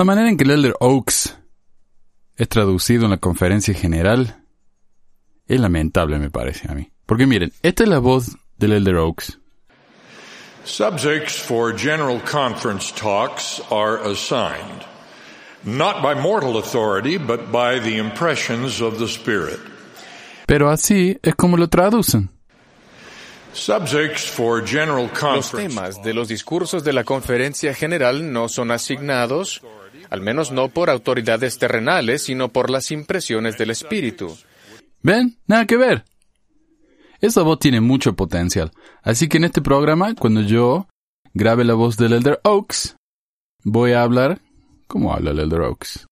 La manera en que el Elder Oaks es traducido en la conferencia general es lamentable, me parece a mí. Porque miren, esta es la voz del Elder Oaks. Subjects for general conference talks are assigned, not by mortal authority, but by the impressions of the Spirit. Pero así es como lo traducen. Subjects for general Los temas de los discursos de la conferencia general no son asignados, al menos no por autoridades terrenales, sino por las impresiones del Espíritu. ¿Ven? Nada que ver. Esa voz tiene mucho potencial. Así que en este programa, cuando yo grabe la voz del Elder Oaks, voy a hablar como habla el Elder Oaks.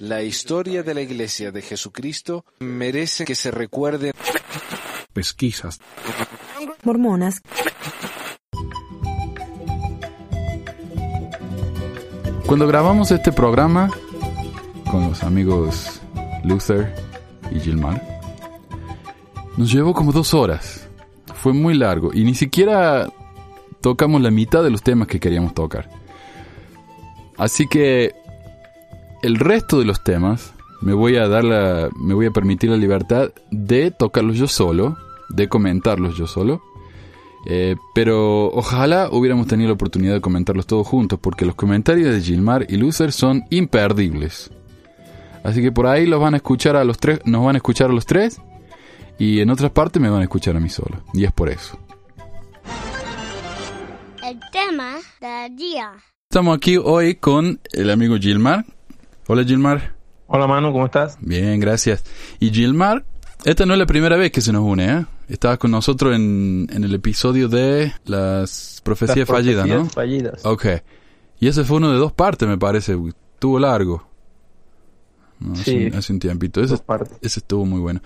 La historia de la Iglesia de Jesucristo merece que se recuerde pesquisas, mormonas, Cuando grabamos este programa con los amigos Luther y Gilmar, nos llevó como dos horas. Fue muy largo y ni siquiera tocamos la mitad de los temas que queríamos tocar. Así que el resto de los temas me voy a dar la, me voy a permitir la libertad de tocarlos yo solo, de comentarlos yo solo. Eh, pero ojalá hubiéramos tenido la oportunidad de comentarlos todos juntos, porque los comentarios de Gilmar y Luther son imperdibles. Así que por ahí los van a escuchar a los tres, nos van a escuchar a los tres, y en otras partes me van a escuchar a mí solo. Y es por eso. El tema del día. Estamos aquí hoy con el amigo Gilmar. Hola Gilmar. Hola Manu, ¿cómo estás? Bien, gracias. Y Gilmar, esta no es la primera vez que se nos une, ¿eh? Estabas con nosotros en, en el episodio de las profecías Las fallidas, ¿no? fallidas. Ok. Y ese fue uno de dos partes, me parece. Estuvo largo. No, Sí. hace un tiempito. Ese, Dos partes. ese estuvo muy bueno.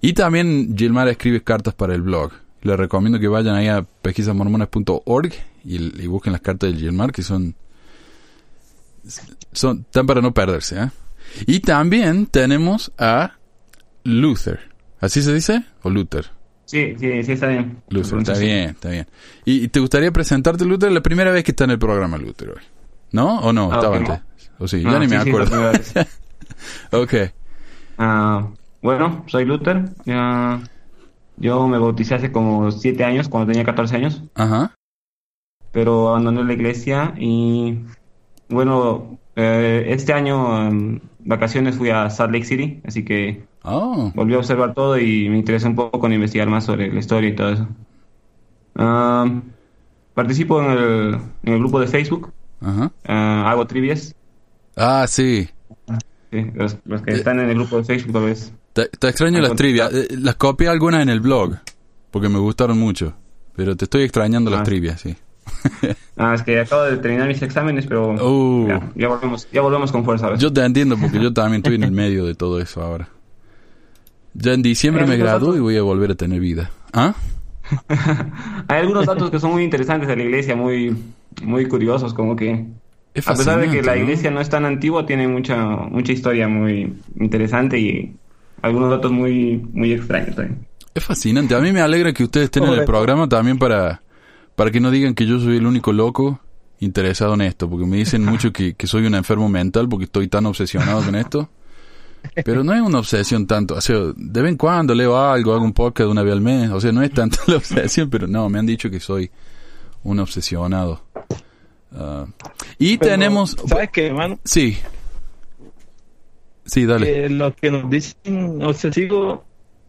Y también Gilmar escribe cartas para el blog. Les recomiendo que vayan ahí a pesquisasmormonas.org y, y busquen las cartas de Gilmar, que son... Son tan para no perderse, ¿eh? Y también tenemos a Luther. ¿Así se dice? ¿O Luther? Sí, sí, sí, está bien. Luther, está Sí. bien, está bien. ¿Y, y te gustaría presentarte, Luther? La primera vez que está en el programa, Luther, hoy. ¿No? ¿O no? Ah, Estaba antes. ¿O sí? No, ya ni sí, me sí, acuerdo. vez. ok. Ah, bueno, soy Luther. Ya- yo me bauticé hace como siete años, cuando tenía 14 años, Ajá. pero abandoné la iglesia y, bueno, eh, este año en vacaciones fui a Salt Lake City, así que Oh. volví a observar todo y me interesé un poco en investigar más sobre la historia y todo eso. Participo en el, en el grupo de Facebook, Ajá. ah, hago trivias. Ah, sí. Sí, los, los que Eh. están en el grupo de Facebook tal vez. Te, te extraño las trivias. Eh, Las copié algunas en el blog, porque me gustaron mucho. Pero te estoy extrañando las Ah. trivias, sí. Ah, es que acabo de terminar mis exámenes, pero Uh. ya, ya volvemos, ya volvemos con fuerza. ¿ves? Yo te entiendo, porque yo también estoy en el medio de todo eso ahora. Ya en diciembre me gradúo y voy a volver a tener vida. ¿Ah? Hay algunos datos que son muy interesantes de la iglesia, muy, muy curiosos, como que Es a pesar de que la ¿no? iglesia no es tan antigua, tiene mucha, mucha historia muy interesante y algunos datos muy, muy extraños también. Es fascinante. A mí me alegra que ustedes estén en el programa también para, para que no digan que yo soy el único loco interesado en esto, porque me dicen mucho que, que soy un enfermo mental porque estoy tan obsesionado con esto. Pero no es una obsesión tanto. O sea, de vez en cuando leo algo, hago un podcast una vez al mes. O sea, no es tanto la obsesión, pero no, me han dicho que soy un obsesionado. Ah, y Pero, tenemos... ¿Sabes qué, Manu? Sí. Sí, dale. Que los que nos dicen obsesivos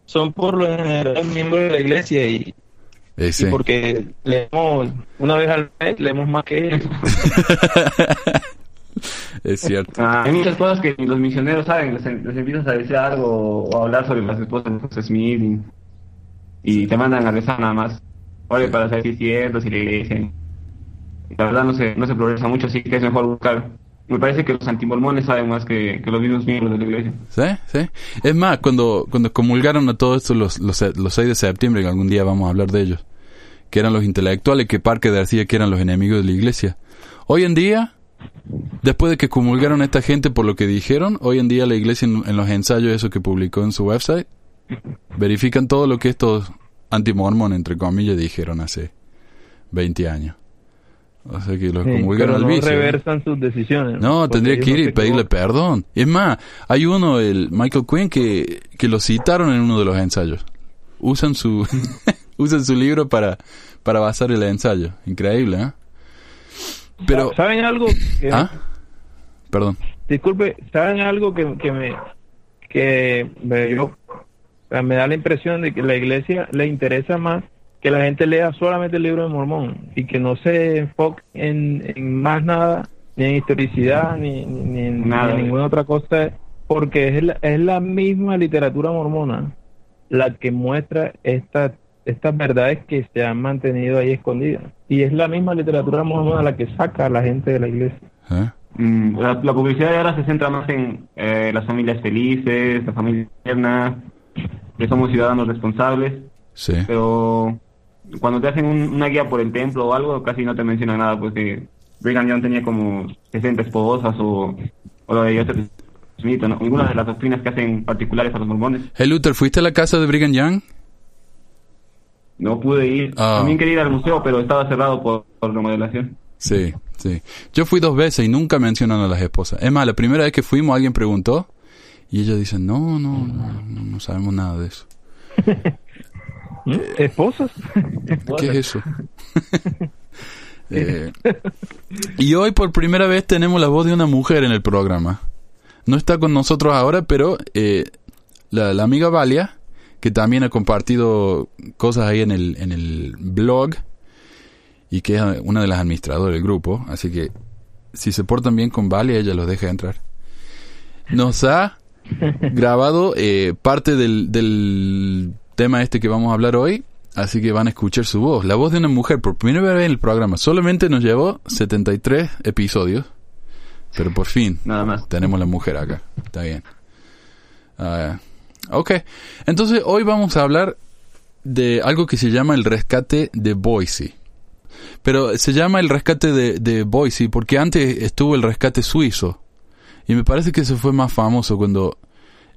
son por lo general miembros de la iglesia y, y porque leemos una vez al mes, leemos más que ellos. Es cierto. Ah, hay muchas cosas que los misioneros saben, les, les empiezas a decir algo o a hablar sobre las esposas de José Smith y, y te mandan a rezar nada más. Ore para saber si es cierto, si la iglesia. Y la verdad no se, no se progresa mucho, así que es mejor buscar. Me parece que los antimormones saben más que, que los mismos miembros de la iglesia. ¿Sí? ¿Sí? Es más, cuando, cuando comulgaron a todo esto los, los, los 6 de septiembre, que algún día vamos a hablar de ellos, que eran los intelectuales que Parque decía que eran los enemigos de la iglesia. Hoy en día, después de que comulgaron a esta gente por lo que dijeron, hoy en día la iglesia en, en los ensayos, eso que publicó en su website, verifican todo lo que estos antimormones, entre comillas, dijeron hace 20 años. O sea que los Sí, comulgaron al no vicio. reversan sus decisiones. No, tendría que ir y pedirle perdón. Es más, hay uno, el Michael Quinn, que, que lo citaron en uno de los ensayos. Usan su, usan su libro para, para basar el ensayo. Increíble, ¿eh? Pero, ¿Saben algo? Que- ¿ah? Perdón. Disculpe, ¿saben algo que, que me que me, yo, me da la impresión de que la iglesia le interesa más que la gente lea solamente el libro de Mormón y que no se enfoque en, en más nada, ni en historicidad, ni, ni, ni en, Nada. ni en ninguna otra cosa, porque es la, es la misma literatura mormona la que muestra esta, estas verdades que se han mantenido ahí escondidas. Y es la misma literatura mormona la que saca a la gente de la iglesia. ¿Eh? Mm, la, la publicidad de ahora se centra más en eh, las familias felices, la familia tierna, que somos ciudadanos responsables, Sí. pero cuando te hacen un- una guía por el templo o algo, casi no te mencionan nada, pues que Brigham Young tenía como 60 esposas o, o lo de Joseph Smith, ¿no? ninguna de las doctrinas que hacen particulares a los mormones. Hey, Luther, ¿fuiste a la casa de Brigham Young? No pude ir. Ah. También quería ir al museo, pero estaba cerrado por, por remodelación. Sí, sí. Yo fui dos veces y nunca mencionan a las esposas. Es más, la primera vez que fuimos alguien preguntó y ellos dicen, no, no, no, no, no sabemos nada de eso. ¿Mm? ¿Esposas? ¿Qué es eso? Eh, y hoy por primera vez tenemos la voz de una mujer en el programa. No está con nosotros ahora, pero eh, la, la amiga Valia, que también ha compartido cosas ahí en el, en el blog y que es una de las administradoras del grupo, así que si se portan bien con Valia, ella los deja entrar. Nos ha grabado eh, parte del, del tema este que vamos a hablar hoy, así que van a escuchar su voz. La voz de una mujer por primera vez en el programa. Solamente nos llevó 73 episodios, pero por fin Nada más. tenemos la mujer acá. Está bien. Ah, ok, entonces hoy vamos a hablar de algo que se llama el rescate de Boise. Pero se llama el rescate de, de Boise porque antes estuvo el rescate suizo. Y me parece que eso fue más famoso cuando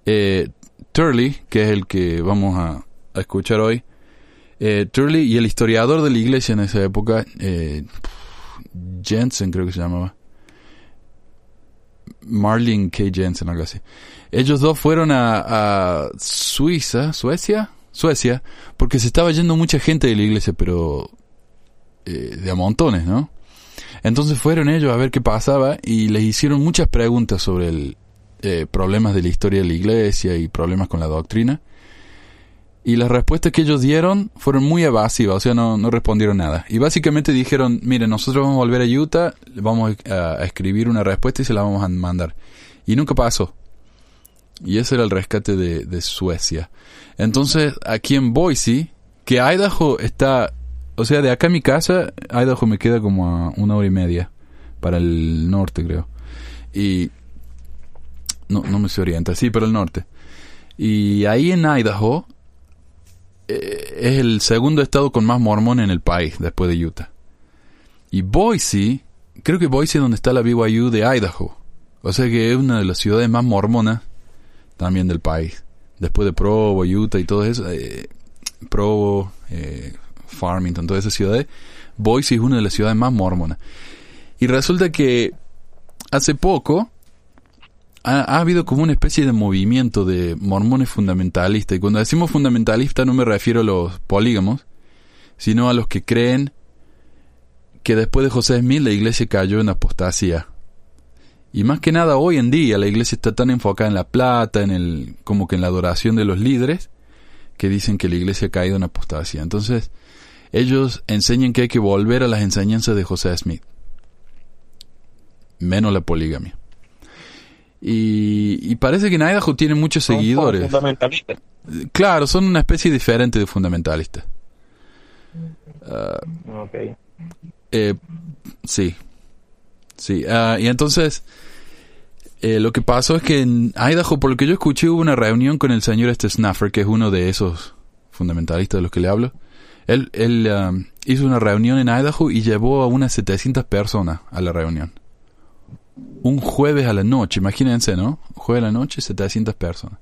eh, Turley, que es el que vamos a, a escuchar hoy, eh, Turley y el historiador de la iglesia en esa época, eh, Jensen creo que se llamaba, Marlin K. Jensen, algo así. Ellos dos fueron a, Suiza, Suecia, Suecia, porque se estaba yendo mucha gente de la iglesia, pero eh, de a montones, ¿no? Entonces fueron ellos a ver qué pasaba y les hicieron muchas preguntas sobre el eh, problemas de la historia de la iglesia y problemas con la doctrina. Y las respuestas que ellos dieron fueron muy evasivas, o sea, no, respondieron nada. Y básicamente dijeron, miren, nosotros vamos a volver a Utah, vamos a escribir una respuesta y se la vamos a mandar. Y nunca pasó. Y ese era el rescate de, Suecia. Entonces, aquí en Boise, que Idaho está, o sea, de acá a mi casa, Idaho me queda como a una hora y media para el norte, creo. Y no, no me se orienta, sí, pero el norte. Y ahí en Idaho eh, es el segundo estado con más mormones en el país, después de Utah. Y Boise, creo que Boise es donde está la BYU de Idaho. O sea que es una de las ciudades más mormonas también del país. Después de Provo, Utah y todo eso, eh, Provo, eh, Farmington, todas esas ciudades, Boise es una de las ciudades más mormonas. Y resulta que hace poco ha, ha habido como una especie de movimiento de mormones fundamentalistas. Y cuando decimos fundamentalista no me refiero a los polígamos, sino a los que creen que después de José Smith la iglesia cayó en apostasía. Y más que nada hoy en día la iglesia está tan enfocada en la plata, en el, como que en la adoración de los líderes, que dicen que la iglesia ha caído en apostasía. Entonces, ellos enseñan que hay que volver a las enseñanzas de José Smith. Menos la poligamia. Y, y parece que en Idaho tiene muchos seguidores. Fundamentalistas. Claro, son una especie diferente de fundamentalistas. Ah, Ok. eh, sí. Sí. ah, y entonces, eh, lo que pasó es que en Idaho, por lo que yo escuché, hubo una reunión con el señor este Snuffer, que es uno de esos fundamentalistas de los que le hablo. Él, él ah, hizo una reunión en Idaho y llevó a unas 700 personas a la reunión. Un jueves a la noche, imagínense, ¿no? Jueves a la noche, 700 personas.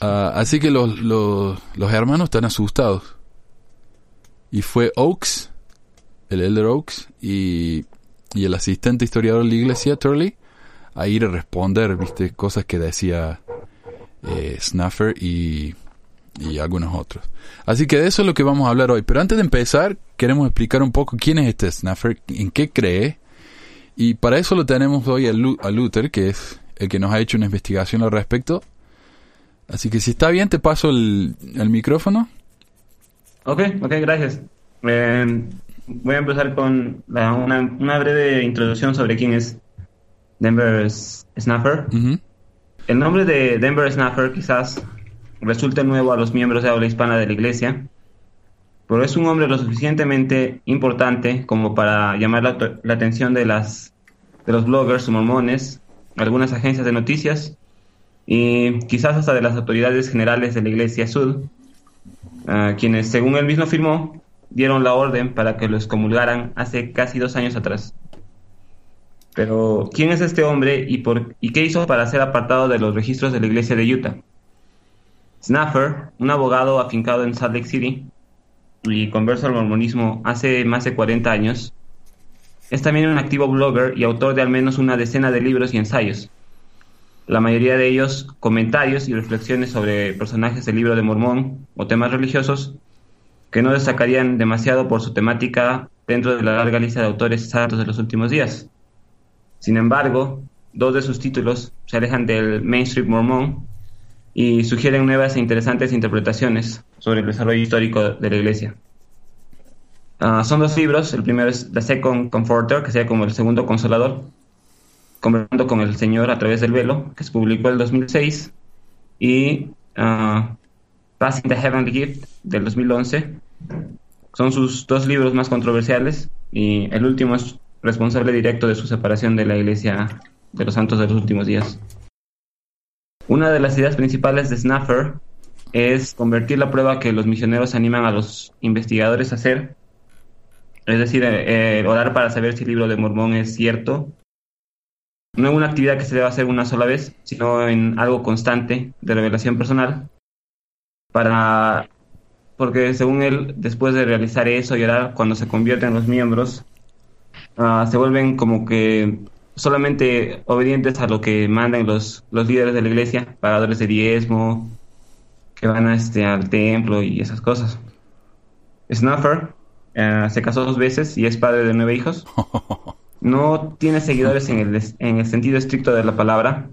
Ah, así que los, los, los hermanos están asustados. Y fue Oaks, el Elder Oaks y, y el asistente historiador de la iglesia, Turley, a ir a responder, viste, cosas que decía eh, Snuffer y, y algunos otros. Así que de eso es lo que vamos a hablar hoy. Pero antes de empezar, queremos explicar un poco quién es este Snuffer, en qué cree. Y para eso lo tenemos hoy a, Lu- a Luther, que es el que nos ha hecho una investigación al respecto. Así que si está bien, te paso el, micrófono. Ok, ok, gracias. Eh, voy a empezar con la- una, una breve introducción sobre quién es Denver S- Snuffer. Ujú. El nombre de Denver Snuffer quizás resulte nuevo a los miembros de habla hispana de la iglesia, pero es un hombre lo suficientemente importante como para llamar la, la atención de, las, de los bloggers mormones, algunas agencias de noticias y quizás hasta de las autoridades generales de la iglesia sud, ah, quienes, según él mismo afirmó, dieron la orden para que lo excomulgaran hace casi dos años atrás. Pero, ¿quién es este hombre y, por, y qué hizo para ser apartado de los registros de la iglesia de Utah? Snuffer, un abogado afincado en Salt Lake City y converso al mormonismo hace más de 40 años, es también un activo blogger y autor de al menos una decena de libros y ensayos. La mayoría de ellos comentarios y reflexiones sobre personajes del libro de Mormón o temas religiosos que no destacarían demasiado por su temática dentro de la larga lista de autores santos de los últimos días. Sin embargo, dos de sus títulos se alejan del mainstream mormón y sugieren nuevas e interesantes interpretaciones sobre el desarrollo histórico de la iglesia. Ah, son dos libros, el primero es The Second Comforter, que sería como el segundo consolador, conversando con el Señor a través del velo, que se publicó en el 2006, y ah, Passing the Heavenly Gift del 2011. Son sus dos libros más controversiales y el último es responsable directo de su separación de la Iglesia de los Santos de los Últimos Días. Una de las ideas principales de Snuffer es convertir la prueba que los misioneros animan a los investigadores a hacer, es decir, eh, eh, orar para saber si el libro de Mormón es cierto, no en una actividad que se deba hacer una sola vez, sino en algo constante de revelación personal, para porque según él, después de realizar eso y orar, cuando se convierten los miembros, ah, se vuelven como que solamente obedientes a lo que mandan los, los líderes de la iglesia, pagadores de diezmo, que van a este, al templo y esas cosas. Snuffer eh, se casó dos veces y es padre de nueve hijos. No tiene seguidores en el, en el sentido estricto de la palabra,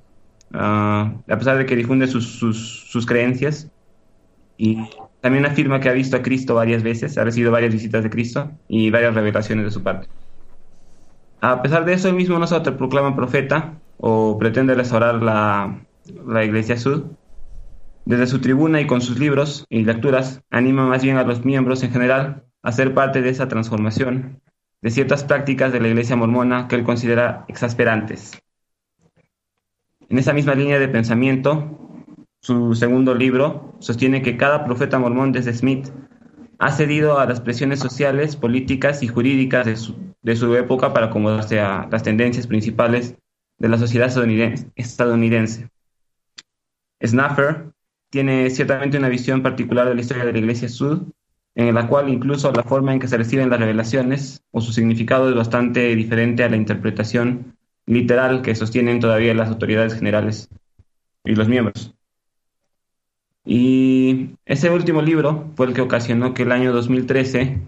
ah, a pesar de que difunde sus, sus, sus creencias. Y también afirma que ha visto a Cristo varias veces, ha recibido varias visitas de Cristo y varias revelaciones de su parte. A pesar de eso, él mismo no se autoproclama profeta o pretende restaurar la, la Iglesia Sud. Desde su tribuna y con sus libros y lecturas, anima más bien a los miembros en general a ser parte de esa transformación de ciertas prácticas de la Iglesia mormona que él considera exasperantes. En esa misma línea de pensamiento, su segundo libro sostiene que cada profeta mormón desde Smith ha cedido a las presiones sociales, políticas y jurídicas de su, de su época para acomodarse a las tendencias principales de la sociedad estadounidense. Snuffer tiene ciertamente una visión particular de la historia de la Iglesia Sud, en la cual incluso la forma en que se reciben las revelaciones o su significado es bastante diferente a la interpretación literal que sostienen todavía las autoridades generales y los miembros. Y ese último libro fue el que ocasionó que el año 2013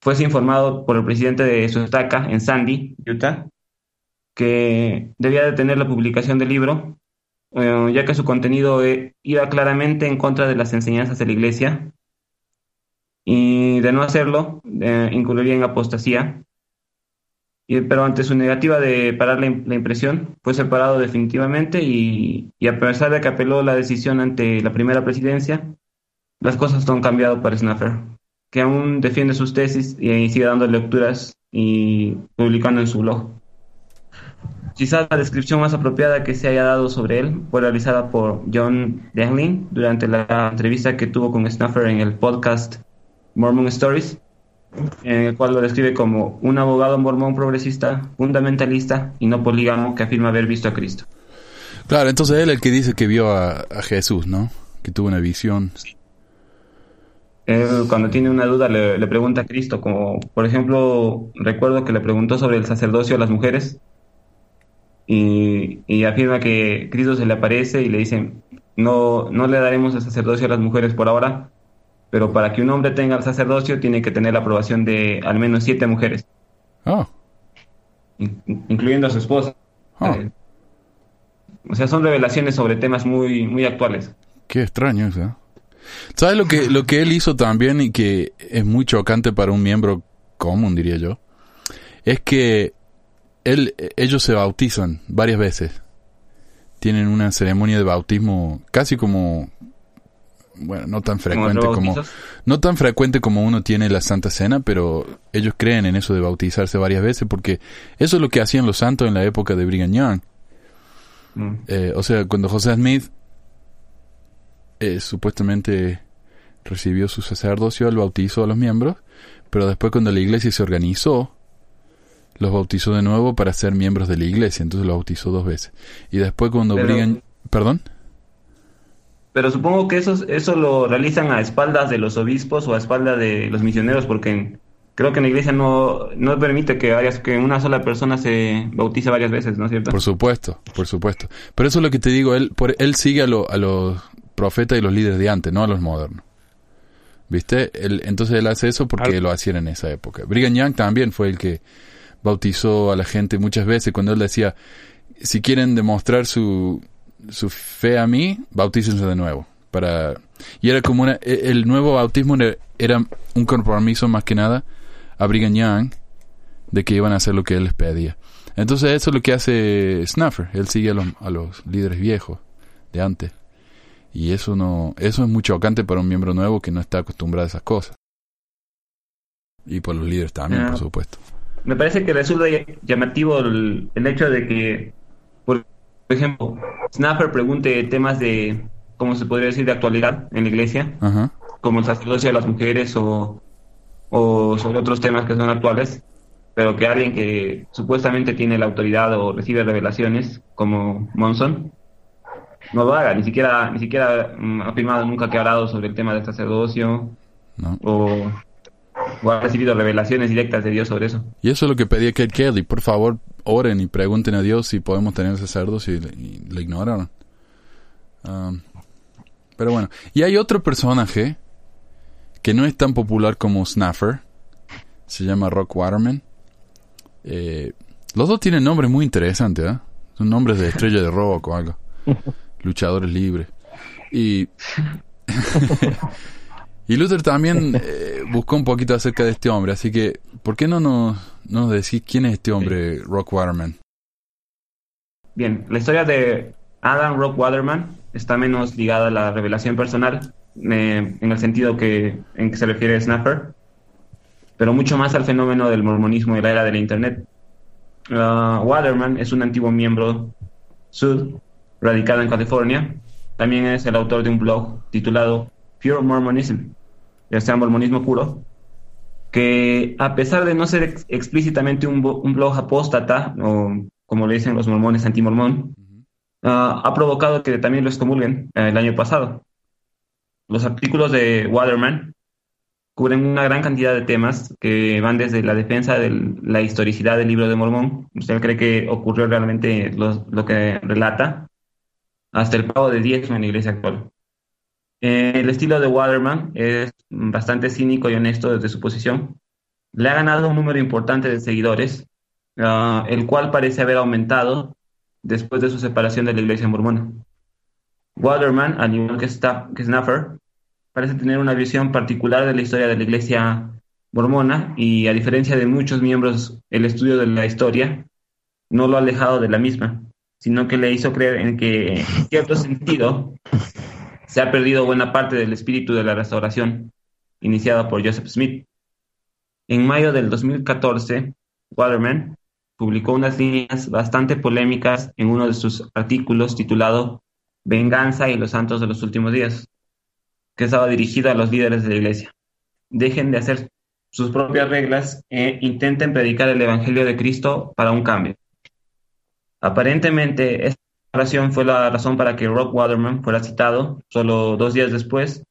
fuese informado por el presidente de su estaca en Sandy, Utah, que debía detener la publicación del libro, eh, ya que su contenido eh, iba claramente en contra de las enseñanzas de la iglesia, y de no hacerlo, eh, en apostasía. Pero ante su negativa de parar la, impresión, fue separado definitivamente y, a pesar de que apeló la decisión ante la primera presidencia, las cosas han cambiado para Snuffer, que aún defiende sus tesis y, y sigue dando lecturas y publicando en su blog. Quizás la descripción más apropiada que se haya dado sobre él fue realizada por John Denlin durante la entrevista que tuvo con Snuffer en el podcast Mormon Stories, en el cual lo describe como un abogado mormón progresista, fundamentalista y no polígamo que afirma haber visto a Cristo. Claro, entonces él es el que dice que vio a, a Jesús, ¿no? Que tuvo una visión. él cuando tiene una duda le, le pregunta a Cristo, como por ejemplo, recuerdo que le preguntó sobre el sacerdocio a las mujeres y, y afirma que Cristo se le aparece y le dice, no, no le daremos el sacerdocio a las mujeres por ahora, pero para que un hombre tenga el sacerdocio tiene que tener la aprobación de al menos siete mujeres, in- incluyendo a su esposa. Eh, o sea, son revelaciones sobre temas muy, muy actuales. qué extraño eso. ¿eh? ¿Sabes lo que, lo que él hizo también y que es muy chocante para un miembro común, diría yo? Es que él, ellos se bautizan varias veces. Tienen una ceremonia de bautismo casi como, bueno, no tan frecuente como, no tan frecuente como uno tiene la Santa Cena, pero ellos creen en eso de bautizarse varias veces porque eso es lo que hacían los santos en la época de Brigham Young. Mm. Eh, o sea, cuando José Smith eh, supuestamente recibió su sacerdocio, él bautizó a los miembros, pero después cuando la iglesia se organizó, los bautizó de nuevo para ser miembros de la iglesia, entonces los bautizó dos veces. Y después cuando Pero- Brigham... ¿Perdón? Pero supongo que eso, eso lo realizan a espaldas de los obispos o a espaldas de los misioneros, porque creo que en la iglesia no, no permite que, varias, que una sola persona se bautice varias veces, ¿no es cierto? Por supuesto, por supuesto. Pero eso es lo que te digo, él, por, él sigue a, lo- a los profetas y los líderes de antes, no a los modernos. ¿Viste? Él- entonces él hace eso porque Al- lo hacían en esa época. Brigham Young también fue el que bautizó a la gente muchas veces cuando él decía, si quieren demostrar su, su fe a mí, bautícense de nuevo. Para... Y era como una, e- el nuevo bautismo era- un compromiso más que nada a Brigham Young de que iban a hacer lo que él les pedía. Entonces eso es lo que hace Snuffer. Él sigue a los, a los líderes viejos de antes. Y eso no, eso es muy chocante para un miembro nuevo que no está acostumbrado a esas cosas. Y por los líderes también, Ah. por supuesto. Me parece que resulta ll- llamativo el, el hecho de que, por ejemplo, Snapper pregunte temas de, ¿cómo se podría decir?, de actualidad en la iglesia, Ajá. como el sacerdocio de las mujeres o, o sobre otros temas que son actuales, pero que alguien que supuestamente tiene la autoridad o recibe revelaciones, como Monson, no lo haga, ni siquiera, ni siquiera mm, ha afirmado nunca que ha hablado sobre el tema del sacerdocio ¿no? o, o ha recibido revelaciones directas de Dios sobre eso. Y eso es lo que pedía Kate Kelly. Por favor, oren y pregunten a Dios si podemos tener sacerdocio y, le- y le ignoraron. Um, pero bueno. Y hay otro personaje que no es tan popular como Snuffer. Se llama Rock Waterman. Eh, los dos tienen nombres muy interesantes, ¿eh? Son nombres de estrella de rock o algo. Luchadores libres. Y... y Luther también eh, buscó un poquito acerca de este hombre, así que, ¿por qué no nos, no nos decís quién es este hombre, Rock Waterman? Bien, la historia de Adam Rock Waterman está menos ligada a la revelación personal, eh, en el sentido que en que se refiere Snapper, pero mucho más al fenómeno del mormonismo y la era de la Internet. Ah, Waterman es un antiguo miembro sud, radicado en California. También es el autor de un blog titulado Pure Mormonism, ya sea mormonismo puro, que a pesar de no ser ex- explícitamente un, blog apóstata, o como le dicen los mormones antimormón, ah, ha provocado que también lo excomulguen eh, el año pasado. Los artículos de Waterman cubren una gran cantidad de temas que van desde la defensa de la historicidad del libro de Mormón, usted cree que ocurrió realmente lo, lo que relata, hasta el pago de diezmo en la iglesia actual. Eh, el estilo de Waterman es bastante cínico y honesto desde su posición. Le ha ganado un número importante de seguidores, ah, el cual parece haber aumentado después de su separación de la iglesia mormona. Waterman, al igual que, que parece tener una visión particular de la historia de la iglesia mormona y a diferencia de muchos miembros, el estudio de la historia no lo ha alejado de la misma, sino que le hizo creer en que, en cierto sentido, se ha perdido buena parte del espíritu de la restauración iniciada por Joseph Smith. En mayo del 2014, Waterman publicó unas líneas bastante polémicas en uno de sus artículos titulado Venganza y los santos de los últimos días, que estaba dirigido a los líderes de la iglesia. Dejen de hacer sus propias reglas e intenten predicar el Evangelio de Cristo para un cambio. Aparentemente, fue la razón para que Rock Waterman fuera citado solo dos días después.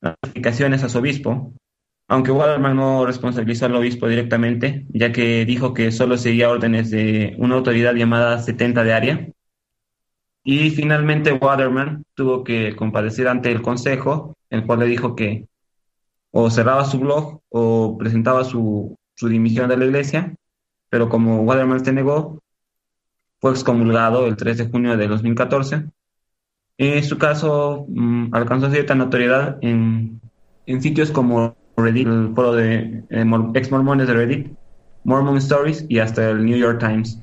Notificaciones a su obispo, aunque Waterman no responsabilizó al obispo directamente, ya que dijo que solo seguía órdenes de una autoridad llamada 70 de área. Y finalmente Waterman tuvo que comparecer ante el consejo, el cual le dijo que o cerraba su blog o presentaba su, su dimisión de la iglesia, pero como Waterman se negó, fue excomulgado el 3 de junio de 2014. En su caso mm, alcanzó cierta notoriedad en, en sitios como Reddit, el foro de eh, ex mormones de Reddit, Mormon Stories y hasta el New York Times,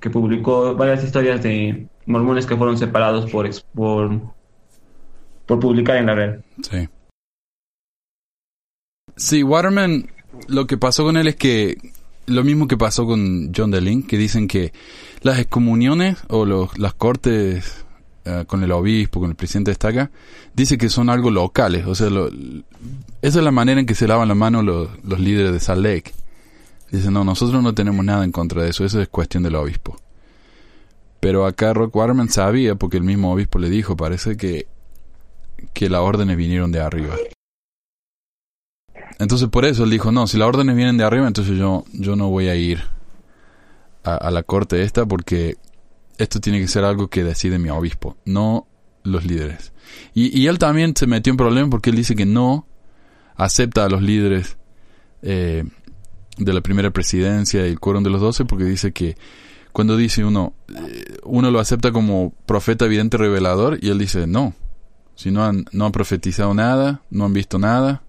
que publicó varias historias de mormones que fueron separados por, por, por publicar en la red. Sí. Sí, Waterman, lo que pasó con él es que lo mismo que pasó con John DeLink, que dicen que las excomuniones o los, las cortes eh, con el obispo, con el presidente de esta acá, dice que son algo locales. O sea, lo- esa es la manera en que se lavan la mano los, los líderes de Salt Lake. Dicen, no, nosotros no tenemos nada en contra de eso, eso es cuestión del obispo. Pero acá Rock Waterman sabía, porque el mismo obispo le dijo, parece que, que las órdenes vinieron de arriba. Entonces por eso él dijo, no, si las órdenes vienen de arriba, entonces yo, yo no voy a ir a, la corte esta porque esto tiene que ser algo que decide mi obispo, no los líderes. Y, y él también se metió en problemas porque él dice que no acepta a los líderes eh, de la primera presidencia y el quórum de los doce porque dice que cuando dice uno, eh, uno lo acepta como profeta evidente revelador y él dice no, si no han, no han profetizado nada, no han visto nada,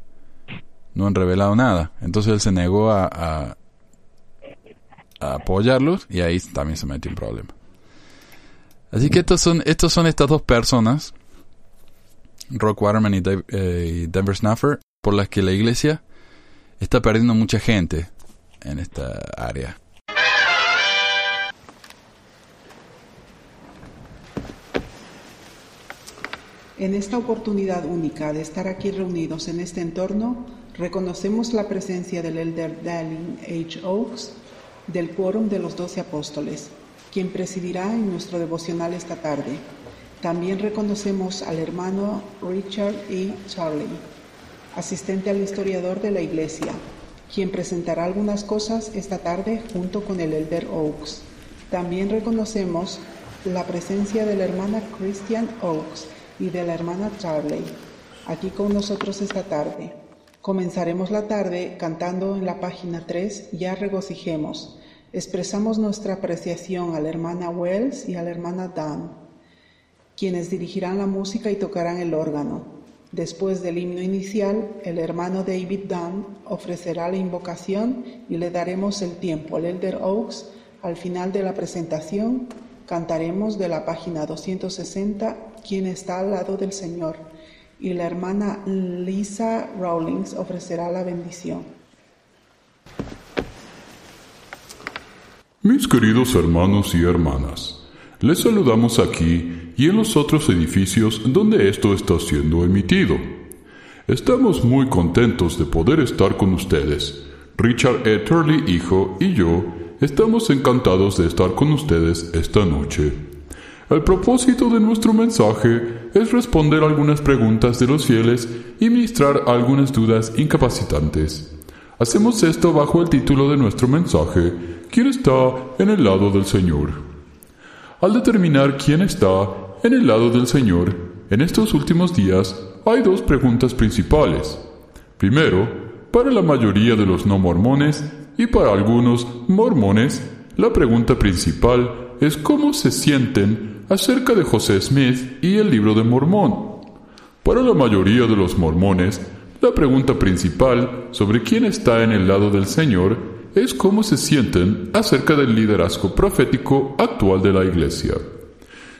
no han revelado nada. Entonces él se negó a, a apoyarlos y ahí también se metió en problema. Así que estos son, estos son estas dos personas, Rock Waterman y, Dave- eh, Denver Snuffer, por las que la iglesia está perdiendo mucha gente en esta área. En esta oportunidad única de estar aquí reunidos en este entorno, reconocemos la presencia del elder Dallin H. Oaks del Quórum de los Doce Apóstoles, quien presidirá en nuestro devocional esta tarde. También reconocemos al hermano Richard E. Charlie, asistente al historiador de la Iglesia, quien presentará algunas cosas esta tarde junto con el elder Oaks. También reconocemos la presencia de la hermana Christian Oaks y de la hermana Charley, aquí con nosotros esta tarde. Comenzaremos la tarde cantando en la página 3, Ya regocijemos. Expresamos nuestra apreciación a la hermana Wells y a la hermana Dan, quienes dirigirán la música y tocarán el órgano. Después del himno inicial, el hermano David Dunn ofrecerá la invocación y le daremos el tiempo al Elder Oaks. Al final de la presentación, cantaremos de la página 260, ¿Quién está al lado del Señor? Y la hermana Lisa Rawlings ofrecerá la bendición. Mis queridos hermanos y hermanas, les saludamos aquí y en los otros edificios donde esto está siendo emitido. Estamos muy contentos de poder estar con ustedes. Richard E. Turley, hijo, y yo estamos encantados de estar con ustedes esta noche. El propósito de nuestro mensaje es responder algunas preguntas de los fieles y ministrar algunas dudas incapacitantes. Hacemos esto bajo el título de nuestro mensaje, ¿Quién está en el lado del Señor? Al determinar quién está en el lado del Señor, en estos últimos días hay dos preguntas principales. Primero, para la mayoría de los no mormones y para algunos mormones, la pregunta principal es cómo se sienten acerca de José Smith y el libro de Mormón. Para la mayoría de los mormones, la pregunta principal sobre quién está en el lado del Señor es cómo se sienten acerca del liderazgo profético actual de la Iglesia.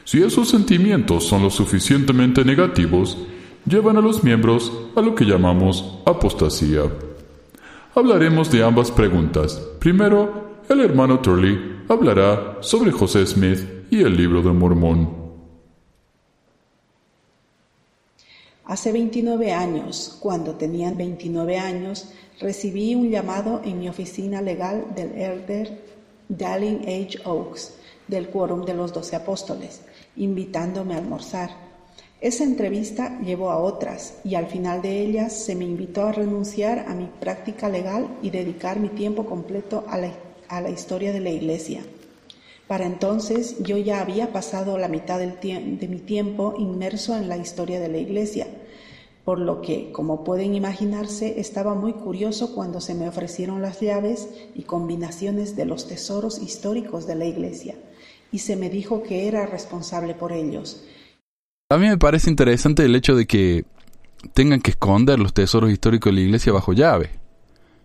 Si esos sentimientos son lo suficientemente negativos, llevan a los miembros a lo que llamamos apostasía. Hablaremos de ambas preguntas. Primero, el hermano Turley hablará sobre José Smith y el libro de Mormón. Hace 29 años, cuando tenía 29 años, recibí un llamado en mi oficina legal del elder Dallin H. Oaks del Quórum de los Doce Apóstoles, invitándome a almorzar. Esa entrevista llevó a otras y al final de ellas se me invitó a renunciar a mi práctica legal y dedicar mi tiempo completo a la, a la historia de la Iglesia. Para entonces yo ya había pasado la mitad del de mi tiempo inmerso en la historia de la Iglesia, por lo que, como pueden imaginarse, estaba muy curioso cuando se me ofrecieron las llaves y combinaciones de los tesoros históricos de la Iglesia, y se me dijo que era responsable por ellos a mí me parece interesante el hecho de que tengan que esconder los tesoros históricos de la iglesia bajo llave.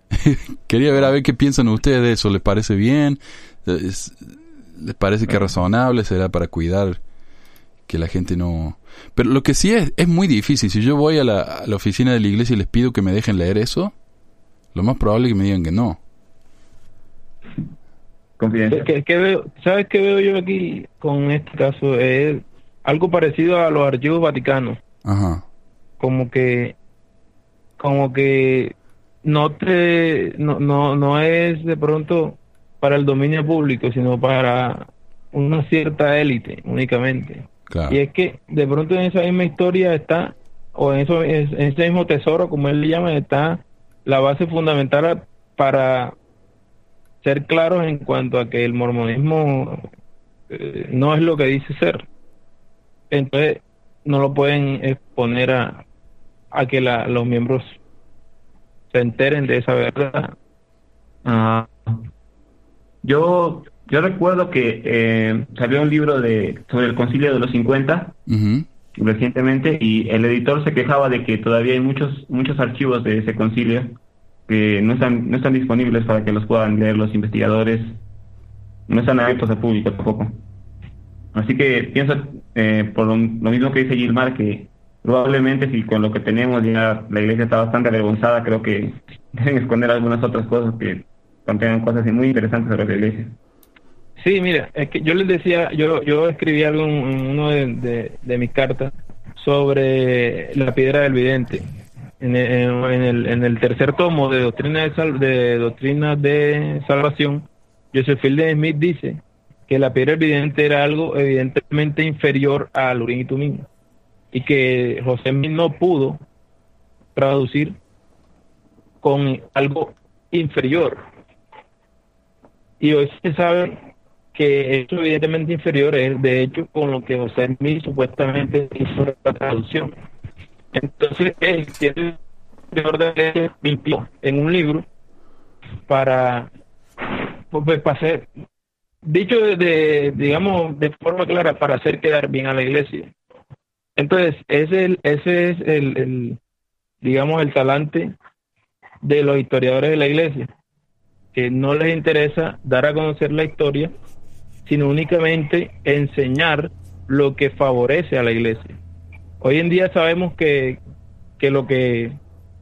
Quería ver a ver qué piensan ustedes de eso. ¿Les parece bien? ¿Les parece que es razonable? ¿Será para cuidar que la gente no...? Pero lo que sí es, es muy difícil. Si yo voy a la, oficina de la iglesia y les pido que me dejen leer eso, lo más probable es que me digan que no. ¿Sabes qué veo yo aquí con este caso? Es algo parecido a los archivos vaticanos. Ajá. Como que, como que no te, no, no, no es de pronto para el dominio público, sino para una cierta élite únicamente. Y es que de pronto en esa misma historia está, o en, eso, en ese mismo tesoro, como él le llama, está la base fundamental para ser claros en cuanto a que el mormonismo eh, no es lo que dice ser entonces no lo pueden exponer a, a que la, los miembros se enteren de esa verdad. Ah, yo yo recuerdo que eh, salió un libro de sobre el Concilio de los 50 recientemente y el editor se quejaba de que todavía hay muchos muchos archivos de ese concilio que no están no están disponibles para que los puedan leer los investigadores, no están abiertos al público tampoco. Así que pienso, eh, por lo, mismo que dice Gilmar, que probablemente si con lo que tenemos ya la iglesia está bastante avergonzada, creo que deben esconder algunas otras cosas que contengan cosas muy interesantes sobre la iglesia. Sí, mira, es que yo les decía, yo yo escribí algo en uno de, mis cartas sobre la piedra del vidente. En el, en el, tercer tomo de Doctrina de, de, Doctrina de Salvación, Joseph Fielding Smith dice que la piedra evidente era algo evidentemente inferior al Urim y Tumim y que José no pudo traducir con algo inferior. Y hoy se sabe que esto evidentemente inferior es de hecho con lo que José Smith supuestamente hizo la traducción. Entonces él tiene de orden en un libro para pues, para hacer dicho de, digamos, de forma clara para hacer quedar bien a la iglesia. Entonces, ese, ese es el, el, digamos, el talante de los historiadores de la iglesia, que no les interesa dar a conocer la historia, sino únicamente enseñar lo que favorece a la iglesia. Hoy en día sabemos que, que lo que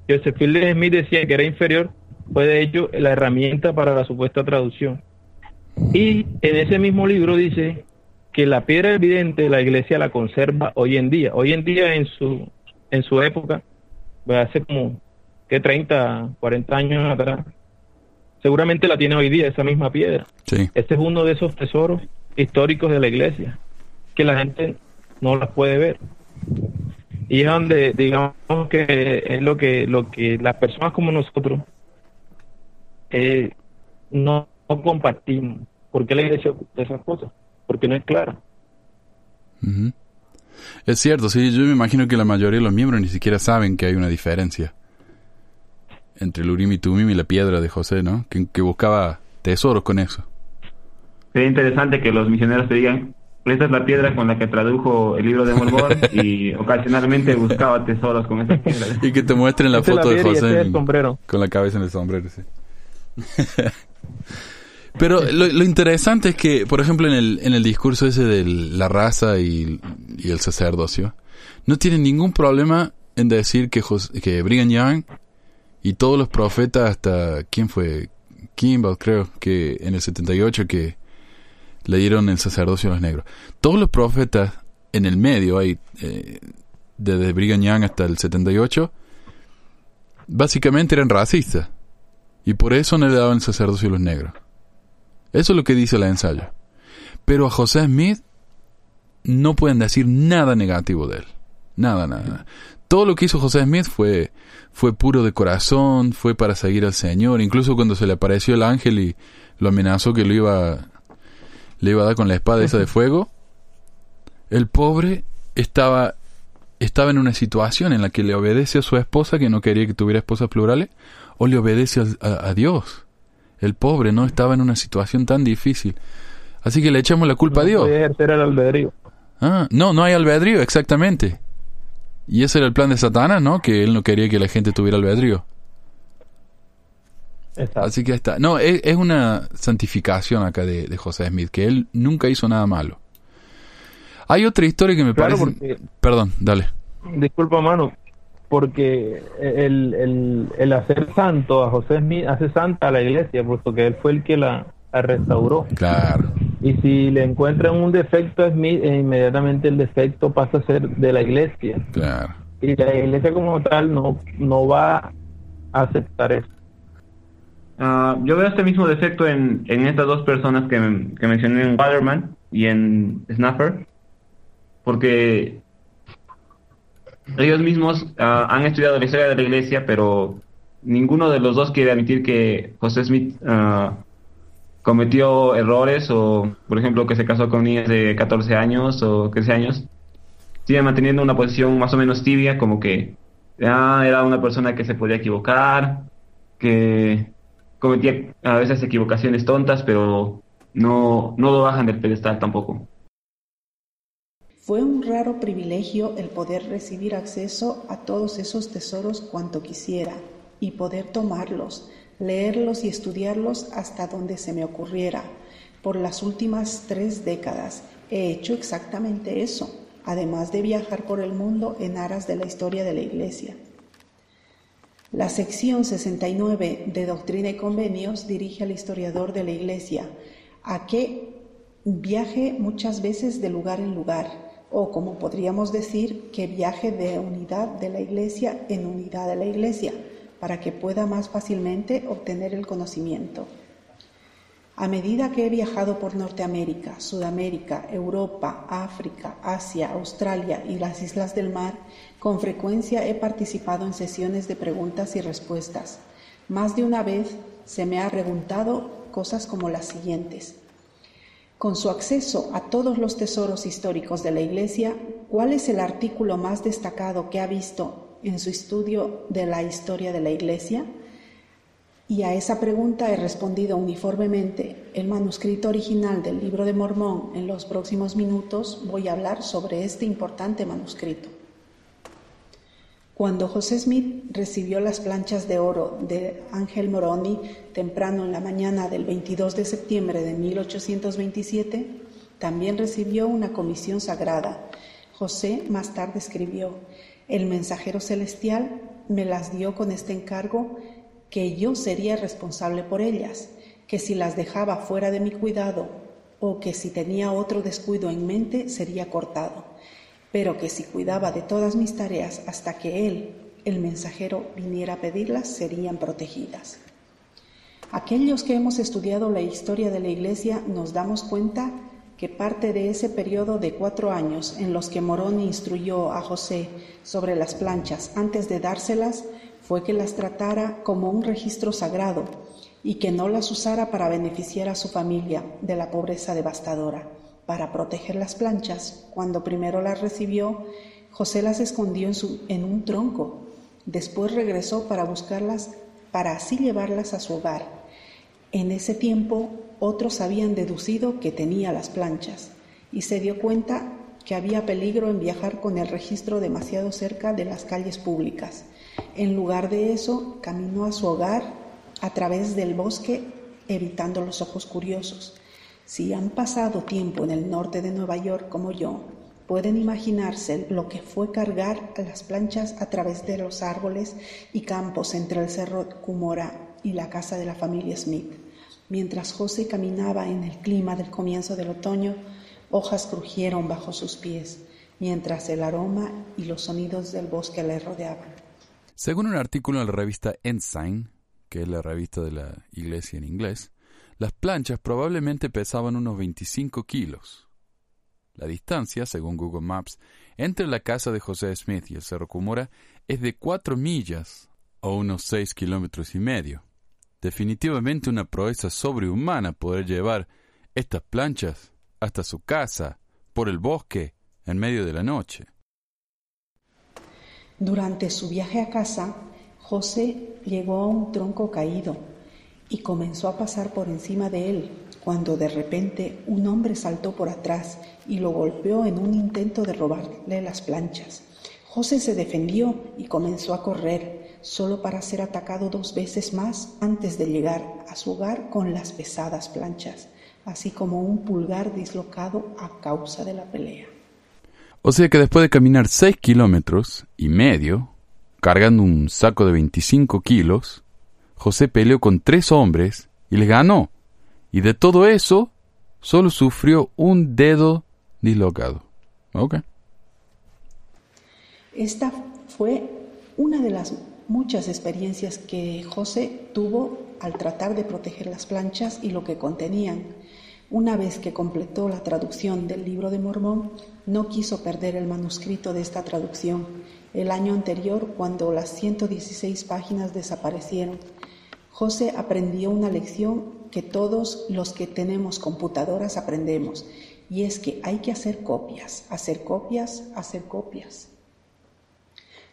Joseph Fielding Smith decía que era inferior fue de hecho la herramienta para la supuesta traducción. Y en ese mismo libro dice que la piedra evidente la iglesia la conserva hoy en día. Hoy en día en su, en su época, pues hace como que 30, 40 años atrás, seguramente la tiene hoy día esa misma piedra. Este es uno de esos tesoros históricos de la iglesia que la gente no las puede ver. Y es donde digamos que es lo que lo que las personas como nosotros eh, no no compartimos. ¿Por qué la iglesia de esas cosas? Porque no es clara. Es cierto, sí, yo me imagino que la mayoría de los miembros ni siquiera saben que hay una diferencia entre el Urim y Tumim y la piedra de José, ¿no? Que, buscaba tesoros con eso. Sería interesante que los misioneros te digan, esta es la piedra con la que tradujo el libro de Mormón y ocasionalmente buscaba tesoros con esa piedra. y que te muestren la foto de José con la cabeza en el sombrero, sí. Pero lo, interesante es que, por ejemplo, en el, en el discurso ese de la raza y, el sacerdocio, no tiene ningún problema en decir que, que Brigham Young y todos los profetas hasta, ¿quién fue? Kimball, creo, que en el 78 que le dieron el sacerdocio a los negros. Todos los profetas en el medio, hay, eh, desde Brigham Young hasta el 78, básicamente eran racistas. Y por eso no le daban el sacerdocio a los negros. Eso es lo que dice la ensayo. Pero a José Smith no pueden decir nada negativo de él. Nada, nada. Todo lo que hizo José Smith fue, fue puro de corazón, fue para seguir al Señor. Incluso cuando se le apareció el ángel y lo amenazó que lo iba, le iba a dar con la espada esa de fuego, el pobre estaba, estaba en una situación en la que le obedece a su esposa, que no quería que tuviera esposas plurales, o le obedece a, a Dios. El pobre no estaba en una situación tan difícil. Así que le echamos la culpa a Dios. ejercer el albedrío. Ah, no, no hay albedrío, exactamente. Y ese era el plan de Satanás, ¿no? Que él no quería que la gente tuviera albedrío. Exacto. Así que está. No, es, es una santificación acá de, de, José Smith, que él nunca hizo nada malo. Hay otra historia que me claro, parece. Porque, Perdón, dale. Disculpa, mano, porque el, el, el, hacer santo a José Smith hace santa a la iglesia, puesto que él fue el que la, la restauró. Claro. Y si le encuentran un defecto a Smith, eh, inmediatamente el defecto pasa a ser de la iglesia. Claro. Y la iglesia como tal no, no va a aceptar eso. Uh, yo veo este mismo defecto en, en estas dos personas que, que mencioné en Waterman y en Snapper, porque ellos mismos uh, han estudiado la historia de la iglesia, pero ninguno de los dos quiere admitir que José Smith uh, cometió errores o, por ejemplo, que se casó con niñas de 14 años o 15 años. Sigue manteniendo una posición más o menos tibia, como que ah, era una persona que se podía equivocar, que cometía a veces equivocaciones tontas, pero no, no lo bajan del pedestal tampoco. Fue un raro privilegio el poder recibir acceso a todos esos tesoros cuanto quisiera y poder tomarlos, leerlos y estudiarlos hasta donde se me ocurriera. Por las últimas tres décadas he hecho exactamente eso, además de viajar por el mundo en aras de la historia de la Iglesia. La sección 69 de Doctrina y Convenios dirige al historiador de la Iglesia a que viaje muchas veces de lugar en lugar, o como podríamos decir, que viaje de unidad de la Iglesia en unidad de la Iglesia, para que pueda más fácilmente obtener el conocimiento. A medida que he viajado por Norteamérica, Sudamérica, Europa, África, Asia, Australia y las islas del mar, con frecuencia he participado en sesiones de preguntas y respuestas. Más de una vez se me ha preguntado cosas como las siguientes. Con su acceso a todos los tesoros históricos de la Iglesia, ¿cuál es el artículo más destacado que ha visto en su estudio de la historia de la Iglesia? Y a esa pregunta he respondido uniformemente. El manuscrito original del libro de Mormón, en los próximos minutos voy a hablar sobre este importante manuscrito. Cuando José Smith recibió las planchas de oro de Ángel Moroni temprano en la mañana del 22 de septiembre de 1827, también recibió una comisión sagrada. José más tarde escribió, el mensajero celestial me las dio con este encargo que yo sería responsable por ellas, que si las dejaba fuera de mi cuidado o que si tenía otro descuido en mente sería cortado, pero que si cuidaba de todas mis tareas hasta que él, el mensajero, viniera a pedirlas, serían protegidas. Aquellos que hemos estudiado la historia de la Iglesia nos damos cuenta que parte de ese periodo de cuatro años en los que Morón instruyó a José sobre las planchas antes de dárselas fue que las tratara como un registro sagrado y que no las usara para beneficiar a su familia de la pobreza devastadora. Para proteger las planchas, cuando primero las recibió, José las escondió en, su, en un tronco. Después regresó para buscarlas, para así llevarlas a su hogar. En ese tiempo, otros habían deducido que tenía las planchas y se dio cuenta que había peligro en viajar con el registro demasiado cerca de las calles públicas. En lugar de eso, caminó a su hogar a través del bosque, evitando los ojos curiosos. Si han pasado tiempo en el norte de Nueva York como yo, pueden imaginarse lo que fue cargar las planchas a través de los árboles y campos entre el cerro Cumora y la casa de la familia Smith. Mientras José caminaba en el clima del comienzo del otoño, hojas crujieron bajo sus pies, mientras el aroma y los sonidos del bosque le rodeaban. Según un artículo en la revista Ensign, que es la revista de la iglesia en inglés, las planchas probablemente pesaban unos 25 kilos. La distancia, según Google Maps, entre la casa de José Smith y el Cerro Cumora es de cuatro millas o unos seis kilómetros y medio. Definitivamente una proeza sobrehumana poder llevar estas planchas hasta su casa, por el bosque, en medio de la noche. Durante su viaje a casa, José llegó a un tronco caído y comenzó a pasar por encima de él, cuando de repente un hombre saltó por atrás y lo golpeó en un intento de robarle las planchas. José se defendió y comenzó a correr, solo para ser atacado dos veces más antes de llegar a su hogar con las pesadas planchas, así como un pulgar dislocado a causa de la pelea. O sea que después de caminar seis kilómetros y medio, cargando un saco de 25 kilos, José peleó con tres hombres y les ganó. Y de todo eso, solo sufrió un dedo dislocado. Ok. Esta fue una de las muchas experiencias que José tuvo al tratar de proteger las planchas y lo que contenían. Una vez que completó la traducción del libro de Mormón, no quiso perder el manuscrito de esta traducción el año anterior cuando las 116 páginas desaparecieron. José aprendió una lección que todos los que tenemos computadoras aprendemos, y es que hay que hacer copias, hacer copias, hacer copias.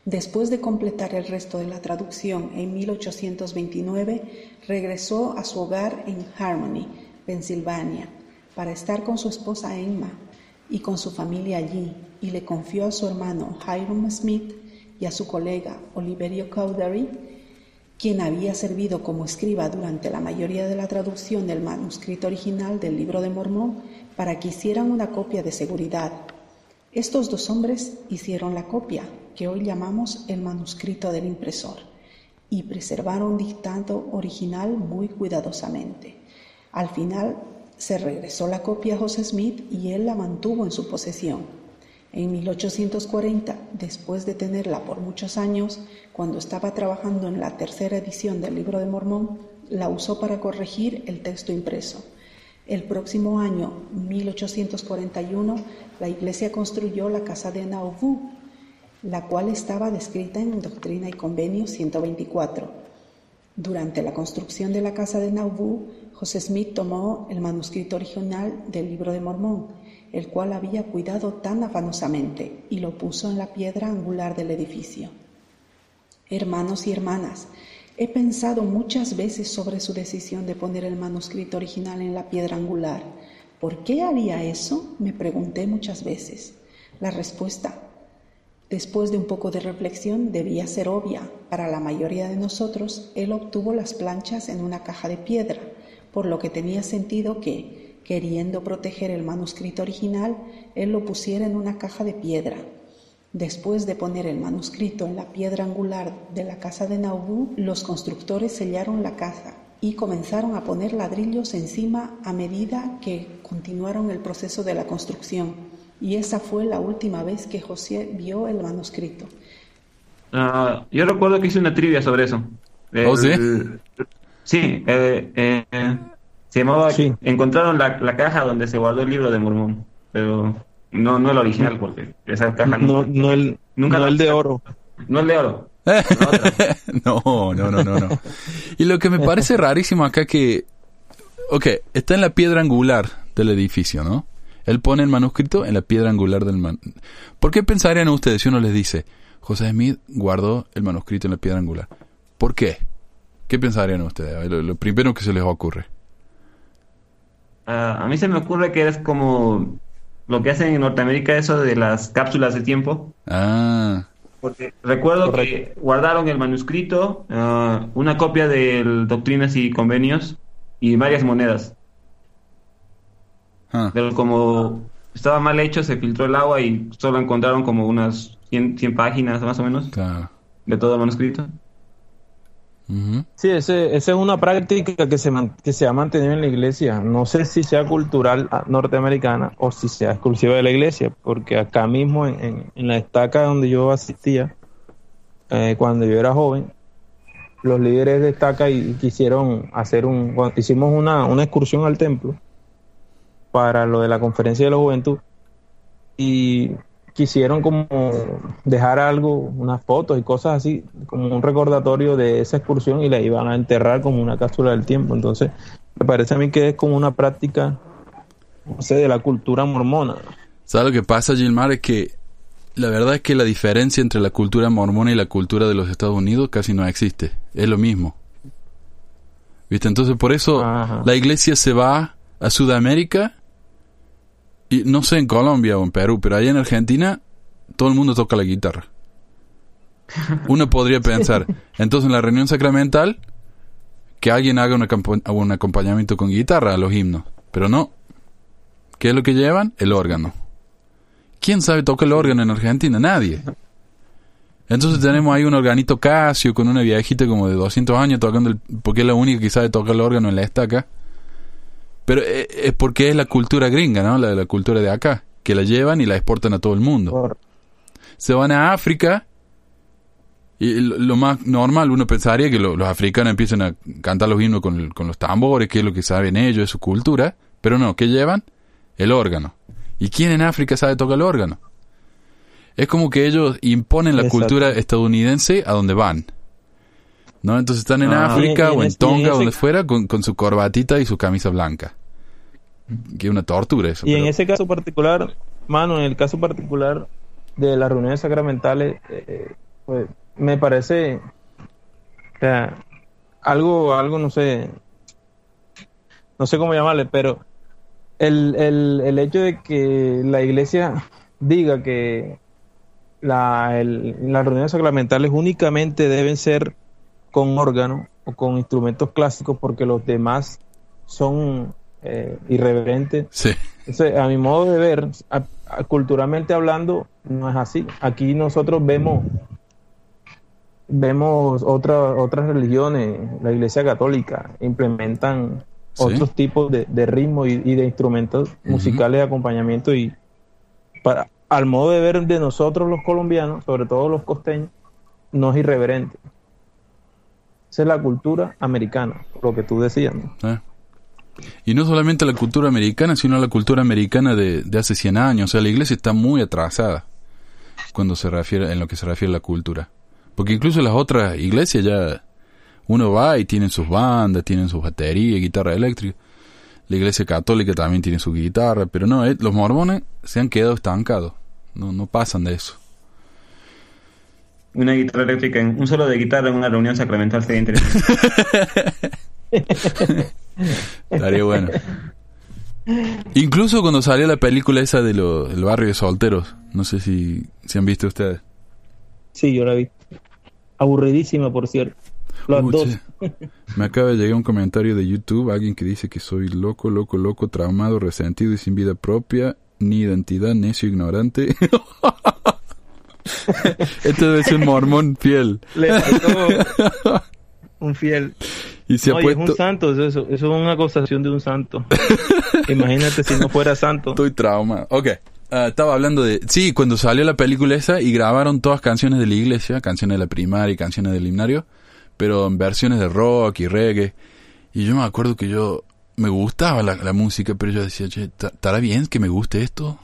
Después de completar el resto de la traducción en 1829, regresó a su hogar en Harmony, Pensilvania, para estar con su esposa Emma y con su familia allí, y le confió a su hermano Hiram Smith y a su colega Oliverio Cowdery, quien había servido como escriba durante la mayoría de la traducción del manuscrito original del libro de Mormón, para que hicieran una copia de seguridad. Estos dos hombres hicieron la copia, que hoy llamamos el manuscrito del impresor, y preservaron dictado original muy cuidadosamente. Al final se regresó la copia a José Smith y él la mantuvo en su posesión. En 1840, después de tenerla por muchos años, cuando estaba trabajando en la tercera edición del Libro de Mormón, la usó para corregir el texto impreso. El próximo año, 1841, la iglesia construyó la casa de Nauvoo, la cual estaba descrita en Doctrina y Convenio 124. Durante la construcción de la casa de Nauvoo, José Smith tomó el manuscrito original del Libro de Mormón el cual había cuidado tan afanosamente, y lo puso en la piedra angular del edificio. Hermanos y hermanas, he pensado muchas veces sobre su decisión de poner el manuscrito original en la piedra angular. ¿Por qué haría eso? Me pregunté muchas veces. La respuesta, después de un poco de reflexión, debía ser obvia. Para la mayoría de nosotros, él obtuvo las planchas en una caja de piedra, por lo que tenía sentido que, Queriendo proteger el manuscrito original, él lo pusiera en una caja de piedra. Después de poner el manuscrito en la piedra angular de la casa de Nauvoo, los constructores sellaron la casa y comenzaron a poner ladrillos encima a medida que continuaron el proceso de la construcción. Y esa fue la última vez que José vio el manuscrito. Ah, yo recuerdo que hice una trivia sobre eso. ¿Oh, sí? sí, eh, eh, se llamaba, encontraron la, la, caja donde se guardó el libro de Mormón, pero no, no el original, porque esa caja no, no, el, nunca no el de oro. No el de oro. no, no, no, no, no. Y lo que me parece rarísimo acá que, ok, está en la piedra angular del edificio, ¿no? Él pone el manuscrito en la piedra angular del man. ¿Por qué pensarían ustedes si uno les dice, José Smith guardó el manuscrito en la piedra angular? ¿Por qué? ¿Qué pensarían ustedes? lo primero que se les ocurre. Ah, a mí se me ocurre que es como lo que hacen en Norteamérica, eso de las cápsulas de tiempo. Ah. Porque recuerdo que guardaron el manuscrito, ah, una copia de Doctrinas y Convenios y varias monedas. Ah. Pero como estaba mal hecho, se filtró el agua y solo encontraron como unas 100, 100 páginas más o menos de todo el manuscrito. Sí, esa es una práctica que se, que se ha mantenido en la iglesia. No sé si sea cultural ah, norteamericana o si sea exclusiva de la iglesia, porque acá mismo en, la estaca donde yo asistía, eh, cuando yo era joven, los líderes de estaca y, quisieron hacer un... Hicimos una, una excursión al templo para lo de la conferencia de la juventud y quisieron como dejar algo, unas fotos y cosas así, como un recordatorio de esa excursión y la iban a enterrar como una cápsula del tiempo. Entonces, me parece a mí que es como una práctica, no sé, de la cultura mormona. ¿Sabes lo que pasa, Gilmar? Es que la verdad es que la diferencia entre la cultura mormona y la cultura de los Estados Unidos casi no existe. Es lo mismo. ¿Viste? Entonces, por eso Ajá. la iglesia se va a Sudamérica y no sé en Colombia o en Perú, pero allá en Argentina todo el mundo toca la guitarra. Uno podría pensar, entonces en la reunión sacramental, que alguien haga un, un acompañamiento con guitarra a los himnos. Pero no. ¿Qué es lo que llevan? El órgano. ¿Quién sabe tocar el órgano en Argentina? Nadie. Entonces tenemos ahí un organito Casio con una viejita como de 200 años tocando, el, porque es la única que sabe tocar el órgano en la estaca. Pero eh, es porque es la cultura gringa, ¿no? La, la cultura de acá, que la llevan y la exportan a todo el mundo. Se van a África y lo, más normal, uno pensaría que lo- los africanos empiezan a cantar los himnos con, con los tambores, que es lo que saben ellos, es su cultura. Pero no, ¿qué llevan? El órgano. ¿Y quién en África sabe tocar el órgano? Es como que ellos imponen la Exacto. cultura estadounidense a donde van. ¿No? Entonces están en Ah, África y o en y Tonga, ese- donde fuera, con, con su corbatita y su camisa blanca. Que una tortura eso. Y en ese caso particular, mano, en el caso particular de las reuniones sacramentales, eh, eh, pues, me parece o sea, algo, algo, no sé, no sé cómo llamarle, pero el, el, el hecho de que la iglesia diga que la, el- las reuniones sacramentales únicamente deben ser con órgano o con instrumentos clásicos porque los demás son eh, irreverentes. Sí. Entonces, a mi modo de ver, a- a- culturalmente hablando, no es así. Aquí nosotros vemos vemos otra- otras religiones, la Iglesia Católica, implementan Sí. otros tipos de, de ritmo y, y de instrumentos musicales de acompañamiento y para al modo de ver de nosotros los colombianos, sobre todo los costeños, no es irreverente. Esa es la cultura americana, lo que tú decías. ¿eh? Y no solamente la cultura americana, sino la cultura americana de, de hace 100 años. O sea, la iglesia está muy atrasada cuando se refiere, en lo que se refiere a la cultura. Porque incluso las otras iglesias ya uno va y tienen sus bandas, tienen sus baterías, guitarra eléctrica. La iglesia católica también tiene su guitarra, pero no, eh, los mormones se han quedado estancados. No, no pasan de eso. Una guitarra eléctrica, en- un solo de guitarra en una reunión sacramental sería interesante. Estaría bueno. Incluso cuando salió la película esa de lo- del barrio de solteros, no sé si, si han visto ustedes. Sí, yo la vi. Aburridísima, por cierto. Las Uy, dos. Me acaba de llegar un comentario de YouTube, alguien que dice que soy loco, loco, loco, traumado, resentido y sin vida propia, ni identidad, necio, ignorante. Esto debe ser un mormón fiel. Le faltó un fiel. Y se No, ha y es puesto... un santo, eso, eso es una acusación de un santo. Imagínate si no fuera santo. Estoy traumado. Ok. Ah, estaba hablando de... Sí, cuando salió la película esa y grabaron todas canciones de la iglesia, canciones de la primaria y canciones del himnario, pero en versiones de rock y reggae. Y yo me acuerdo que yo... Me gustaba la, la música, pero yo decía, che, ¿ta- ¿estará bien que me guste esto?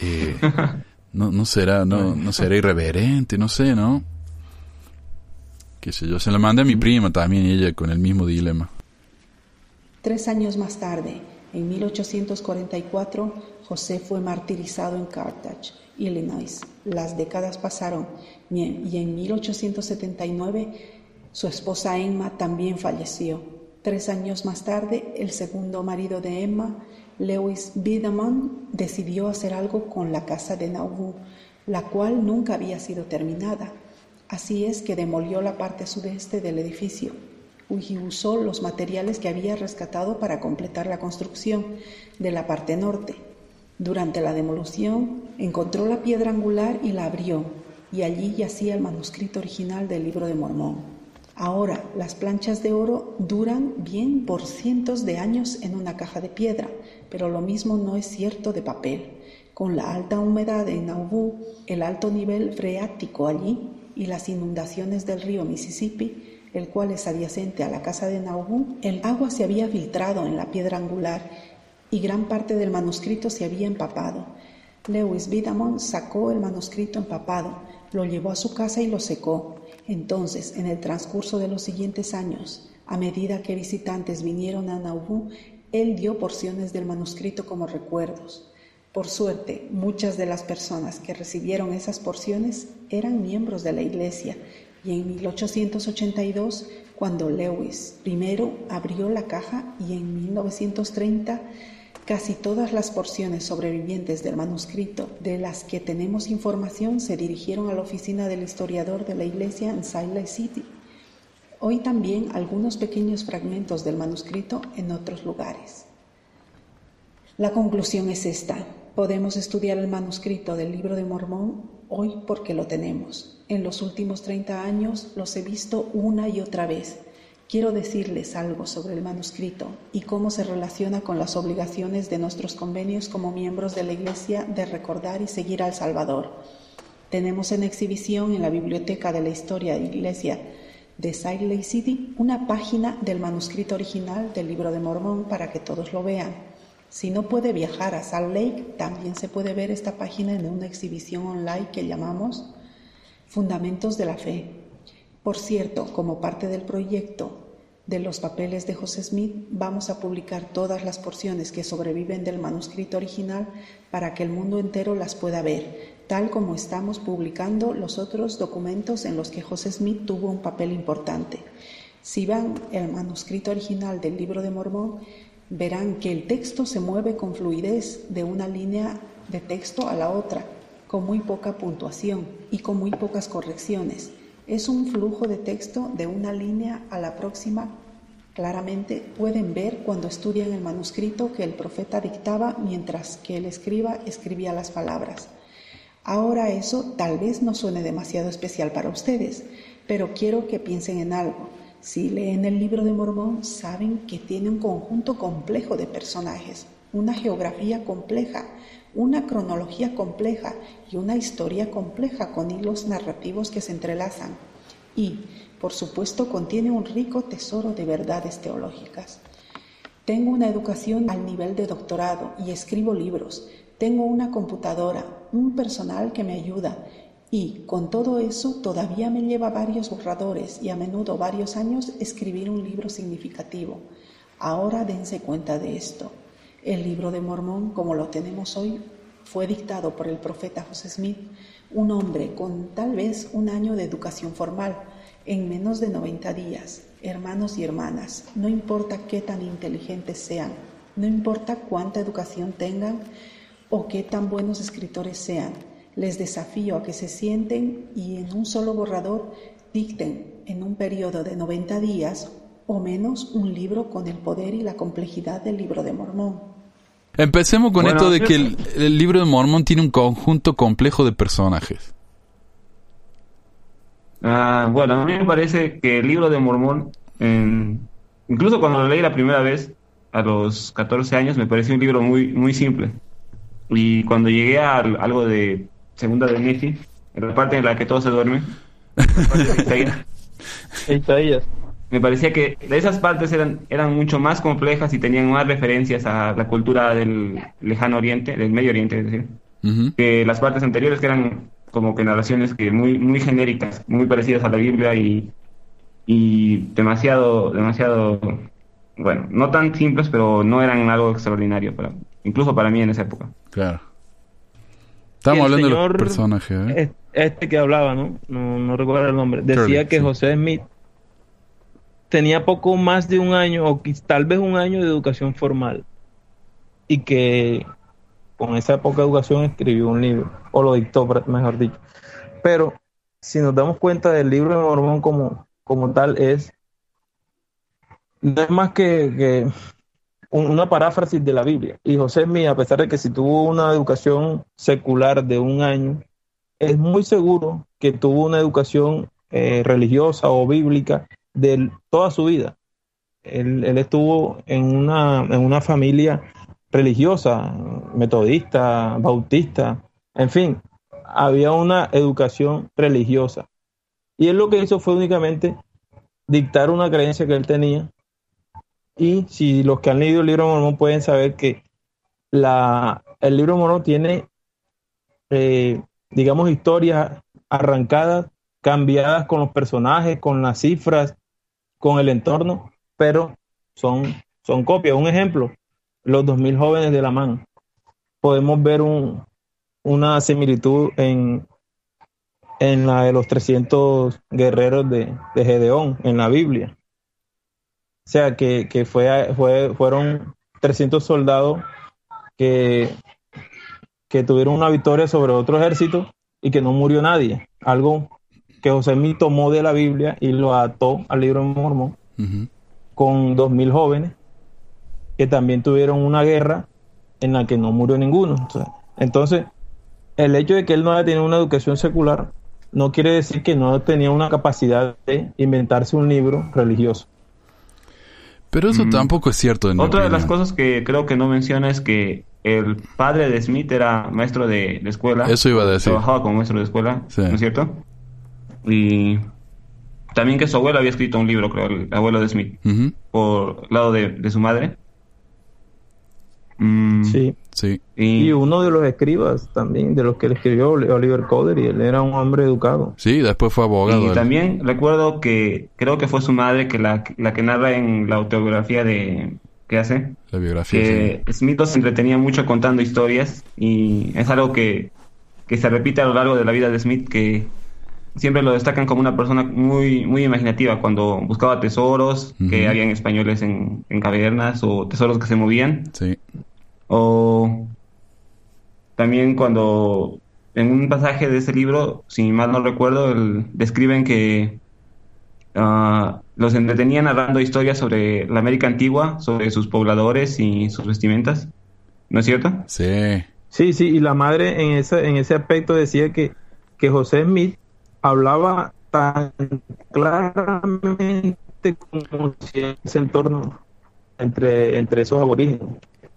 Eh, no, no será, no, no será irreverente, no sé, ¿no? Qué sé yo, se la mandé a mi prima también ella con el mismo dilema. Tres años más tarde, en 1844, José fue martirizado en Carthage, Illinois. Las décadas pasaron y en y en 1879 su esposa Emma también falleció. Tres años más tarde, el segundo marido de Emma, Lewis Biederman, decidió hacer algo con la casa de Nauvoo, la cual nunca había sido terminada. Así es que demolió la parte sudeste del edificio y usó los materiales que había rescatado para completar la construcción de la parte norte. Durante la demolición encontró la piedra angular y la abrió, y allí yacía el manuscrito original del libro de Mormón. Ahora, las planchas de oro duran bien por cientos de años en una caja de piedra, pero lo mismo no es cierto de papel. Con la alta humedad en Nauvoo, el alto nivel freático allí y las inundaciones del río Mississippi, el cual es adyacente a la casa de Nauvoo, el agua se había filtrado en la piedra angular y gran parte del manuscrito se había empapado. Lewis Bidamon sacó el manuscrito empapado, lo llevó a su casa y lo secó. Entonces, en el transcurso de los siguientes años, a medida que visitantes vinieron a Nauvoo, él dio porciones del manuscrito como recuerdos. Por suerte, muchas de las personas que recibieron esas porciones eran miembros de la iglesia y en 1882, cuando Lewis primero abrió la caja y en 1930 casi todas las porciones sobrevivientes del manuscrito de las que tenemos información se dirigieron a la oficina del historiador de la iglesia en Lake City. Hoy también algunos pequeños fragmentos del manuscrito en otros lugares. La conclusión es esta. Podemos estudiar el manuscrito del libro de Mormón hoy porque lo tenemos. En los últimos 30 años los he visto una y otra vez. Quiero decirles algo sobre el manuscrito y cómo se relaciona con las obligaciones de nuestros convenios como miembros de la Iglesia de recordar y seguir al Salvador. Tenemos en exhibición en la Biblioteca de la Historia de Iglesia de Salt Lake City una página del manuscrito original del libro de Mormón para que todos lo vean. Si no puede viajar a Salt Lake, también se puede ver esta página en una exhibición online que llamamos Fundamentos de la Fe. Por cierto, como parte del proyecto de los papeles de José Smith, vamos a publicar todas las porciones que sobreviven del manuscrito original para que el mundo entero las pueda ver, tal como estamos publicando los otros documentos en los que José Smith tuvo un papel importante. Si van el manuscrito original del libro de Mormón, verán que el texto se mueve con fluidez de una línea de texto a la otra, con muy poca puntuación y con muy pocas correcciones. Es un flujo de texto de una línea a la próxima. Claramente pueden ver cuando estudian el manuscrito que el profeta dictaba mientras que el escriba escribía las palabras. Ahora eso tal vez no suene demasiado especial para ustedes, pero quiero que piensen en algo. Si leen el libro de Mormón, saben que tiene un conjunto complejo de personajes, una geografía compleja, una cronología compleja y una historia compleja con hilos narrativos que se entrelazan. Y, por supuesto, contiene un rico tesoro de verdades teológicas. Tengo una educación al nivel de doctorado y escribo libros. Tengo una computadora, un personal que me ayuda y con todo eso todavía me lleva varios borradores y a menudo varios años escribir un libro significativo. Ahora dense cuenta de esto. El libro de Mormón, como lo tenemos hoy, fue dictado por el profeta José Smith, un hombre con tal vez un año de educación formal, en menos de 90 días. Hermanos y hermanas, no importa qué tan inteligentes sean, no importa cuánta educación tengan o qué tan buenos escritores sean, les desafío a que se sienten y en un solo borrador dicten en un periodo de 90 días o menos un libro con el poder y la complejidad del libro de Mormón. Empecemos con esto de que el, libro de Mormón tiene un conjunto complejo de personajes. Ah, bueno, a mí me parece que el libro de Mormón, incluso cuando lo leí la primera vez, a los 14 años, me pareció un libro muy, muy simple. Y cuando llegué a algo de segunda de Nefi, en la parte en la que todo se duerme. Me parecía que esas partes eran, eran mucho más complejas y tenían más referencias a la cultura del lejano oriente, del medio oriente, es decir, que las partes anteriores que eran como que narraciones que muy, muy genéricas, muy parecidas a la Biblia y, y demasiado, demasiado, bueno, no tan simples, pero no eran algo extraordinario, para, incluso para mí en esa época. Claro. Estamos hablando de los personajes. ¿eh? Este que hablaba, ¿no? ¿no? recuerdo el nombre. Decía que José Smith tenía poco más de un año, o tal vez un año de educación formal. Y que con esa poca educación escribió un libro, o lo dictó, mejor dicho. Pero si nos damos cuenta del libro de Mormón como, como tal, es. No es más que, una paráfrasis de la Biblia. Y José Smith, a pesar de que si tuvo una educación secular de un año, es muy seguro que tuvo una educación eh, religiosa o bíblica de toda su vida. Él, estuvo en una, en una familia religiosa, metodista, bautista, en fin, había una educación religiosa. Y él lo que hizo fue únicamente dictar una creencia que él tenía y si los que han leído el libro Mormón pueden saber que la, el libro Mormón tiene eh, digamos, historias arrancadas, cambiadas con los personajes, con las cifras, con el entorno, pero son, son copias. Un ejemplo, los 2000 jóvenes de la man. Podemos ver un, una similitud en, en la de los 300 guerreros de, de Gedeón en la Biblia. O sea, que, que fue, fue, fueron 300 soldados que, que tuvieron una victoria sobre otro ejército y que no murió nadie. Algo que José Mí tomó de la Biblia y lo ató al libro de Mormón con dos mil jóvenes que también tuvieron una guerra en la que no murió ninguno. Entonces, el hecho de que él no haya tenido una educación secular no quiere decir que no tenía una capacidad de inventarse un libro religioso. Pero eso tampoco es cierto. En Otra de las cosas que creo que no menciona es que el padre de Smith era maestro de, escuela. Eso iba a decir. Trabajaba como maestro de escuela, ¿no es cierto? Y también que su abuelo había escrito un libro, creo, el abuelo de Smith, por lado de, su madre. Mm, sí. sí. Y, uno de los escribas también, de los que le escribió Oliver Coder, y él era un hombre educado. Sí, después fue abogado. Y también recuerdo que creo que fue su madre que la, la que narra en la autobiografía de que hace. La biografía. Que Smith se entretenía mucho contando historias y es algo que, que se repite a lo largo de la vida de Smith que siempre lo destacan como una persona muy, muy imaginativa cuando buscaba tesoros que habían españoles en, en, cavernas o tesoros que se movían. Sí. O también cuando en un pasaje de ese libro, si mal no recuerdo, describen que uh, los entretenían narrando historias sobre la América antigua, sobre sus pobladores y sus vestimentas. ¿No es cierto? Sí. Sí, sí, y la madre en ese, en ese aspecto decía que, que José Smith hablaba tan claramente como si ese entorno entre, entre esos aborígenes.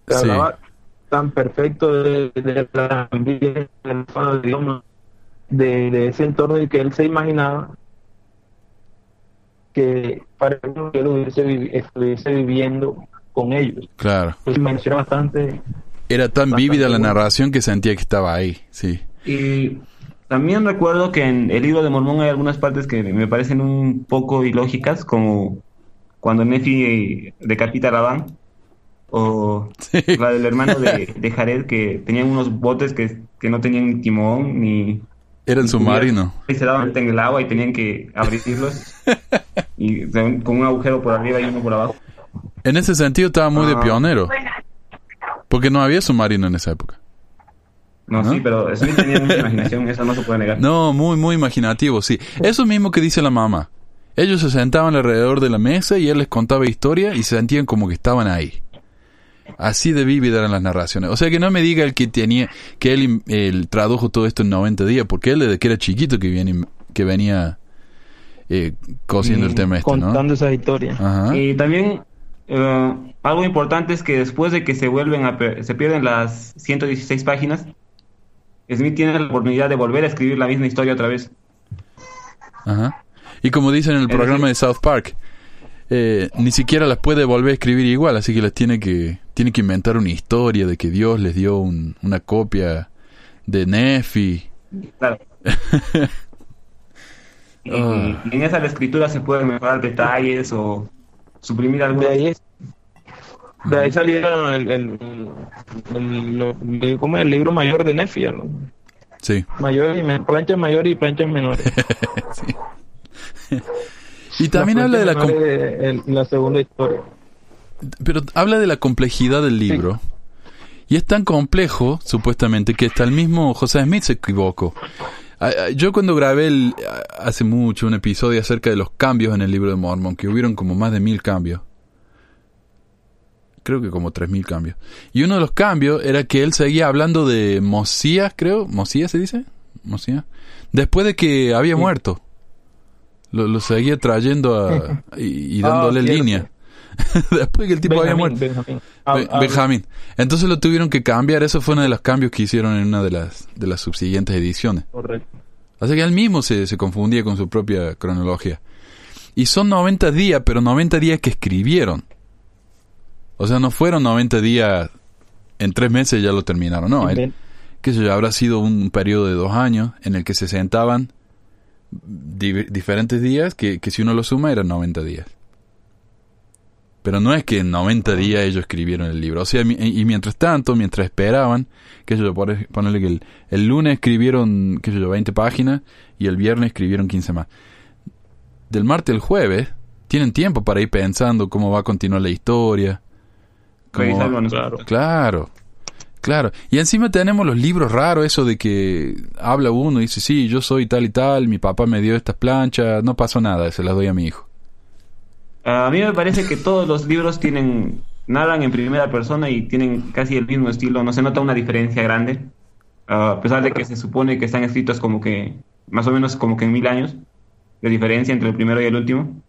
Hablaba tan perfecto de, de la de, de ese entorno y que él se imaginaba que para que él estuviese viviendo con ellos. Claro. Pues menciona bastante. Era tan vívida la narración que sentía que estaba ahí, sí. Y también recuerdo que en el libro de Mormón hay algunas partes que me parecen un poco ilógicas, como cuando Nefi decapita a Labán, o la del hermano de, de, Jared, que tenían unos botes que, que no tenían timón ni... Era el submarino. Y se daban en el agua y tenían que abrirlos y con un agujero por arriba y uno por abajo. En ese sentido estaba muy de Ah. pionero. Porque no había submarino en esa época. No, ¿No? sí, pero Smith tenía mucha imaginación, eso no se puede negar. No, muy, muy imaginativo, sí. Eso mismo que dice la mamá. Ellos se sentaban alrededor de la mesa y él les contaba historia y se sentían como que estaban ahí. Así de vívida eran las narraciones. O sea que no me diga el que tenía, que él, él tradujo todo esto en 90 días, porque él desde que era chiquito que, viene, que venía eh, cosiendo Y el tema este, ¿no? contando esas historias. Ajá. Y también eh, algo importante es que después de que se vuelven a se pierden las 116 páginas, Smith tiene la oportunidad de volver a escribir la misma historia otra vez. Ajá. Y como dicen en el Es programa decir- de South Park, eh, ni siquiera las puede volver a escribir igual, así que las tiene que, tiene que inventar una historia de que Dios les dio un- una copia de Nefi. Claro. Y, y en esa la escritura se pueden mejorar detalles o suprimir De algunos. De ahí salieron el, el, el- el- ¿cómo es? el libro mayor de Nefia, ¿no? Sí. mayor y planchas mayores y planchas menores. Y también La habla de la, la segunda historia. pero habla de la complejidad del libro. Y es tan complejo, supuestamente, que hasta el mismo José Smith se equivocó. Yo cuando grabé el- hace mucho un episodio acerca de los cambios en el libro de Mormon, que hubieron como más de mil cambios. Creo que como tres mil cambios. Y uno de los cambios era que él seguía hablando de Mosías, creo. ¿Mosías se dice? Mosías. Después de que había muerto. Lo, lo seguía trayendo a, y, y dándole Ah, línea. Después que el tipo había muerto. Benjamín. Ah, Be- ah, Benjamín. Entonces lo tuvieron que cambiar. Eso fue uno de los cambios que hicieron en una de las, de las subsiguientes ediciones. Correcto. Así que él mismo se, se confundía con su propia cronología. Y son 90 días, pero 90 días que escribieron. O sea, no fueron 90 días en tres meses ya lo terminaron. No, él ya habrá sido un periodo de dos años en el que se sentaban di- diferentes días, que, que si uno lo suma eran 90 días. Pero no es que en 90 días ellos escribieron el libro. O sea, mi- y mientras tanto, mientras esperaban, que yo ponerle que el, el lunes escribieron, que yo 20 páginas y el viernes escribieron 15 más. Del martes al jueves, tienen tiempo para ir pensando cómo va a continuar la historia. Manuscrito. Claro, claro. Y encima tenemos los libros raros, eso de que habla uno y dice, sí, yo soy tal y tal, mi papá me dio estas planchas, no pasó nada, se las doy a mi hijo. A mí me parece que todos los libros tienen narran en primera persona y tienen casi el mismo estilo. No se nota una diferencia grande, Ah, a pesar de que se supone que están escritos como que más o menos como que en mil años de diferencia entre el primero y el último.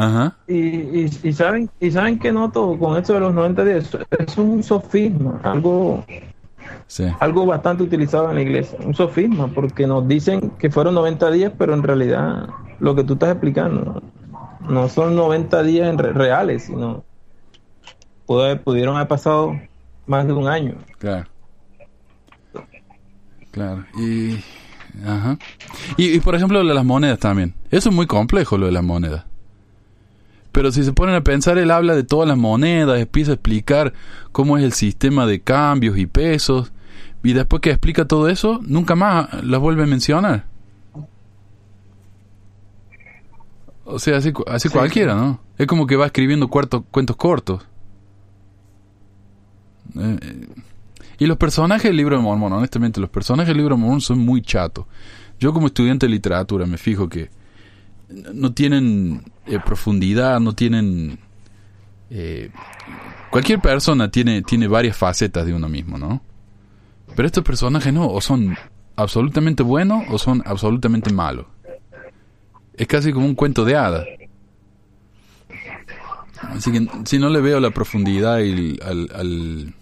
Ajá. Y, y, y saben y saben que noto con esto de los 90 días es un sofisma algo Sí. algo bastante utilizado en la iglesia un sofisma porque nos dicen que fueron 90 días pero en realidad lo que tú estás explicando no son 90 días en re- reales sino pudo haber- pudieron haber pasado más de un año Claro. Claro. Y. Ajá. Y, y, por ejemplo, lo de las monedas también. Eso es muy complejo, lo de las monedas. Pero si se ponen a pensar, él habla de todas las monedas, empieza a explicar cómo es el sistema de cambios y pesos. Y después que explica todo eso, nunca más las vuelve a mencionar. O sea, así, así Sí, cualquiera, ¿no? Es como que va escribiendo cuarto- cuentos cortos. Eh, eh, y los personajes del libro de Mormón, honestamente, los personajes del libro de Mormón son muy chatos. Yo como estudiante de literatura me fijo que no tienen eh, profundidad, no tienen... eh, cualquier persona tiene, tiene varias facetas de uno mismo, ¿no? Pero estos personajes no, o son absolutamente buenos o son absolutamente malos. Es casi como un cuento de hadas. Así que si no le veo la profundidad al, al,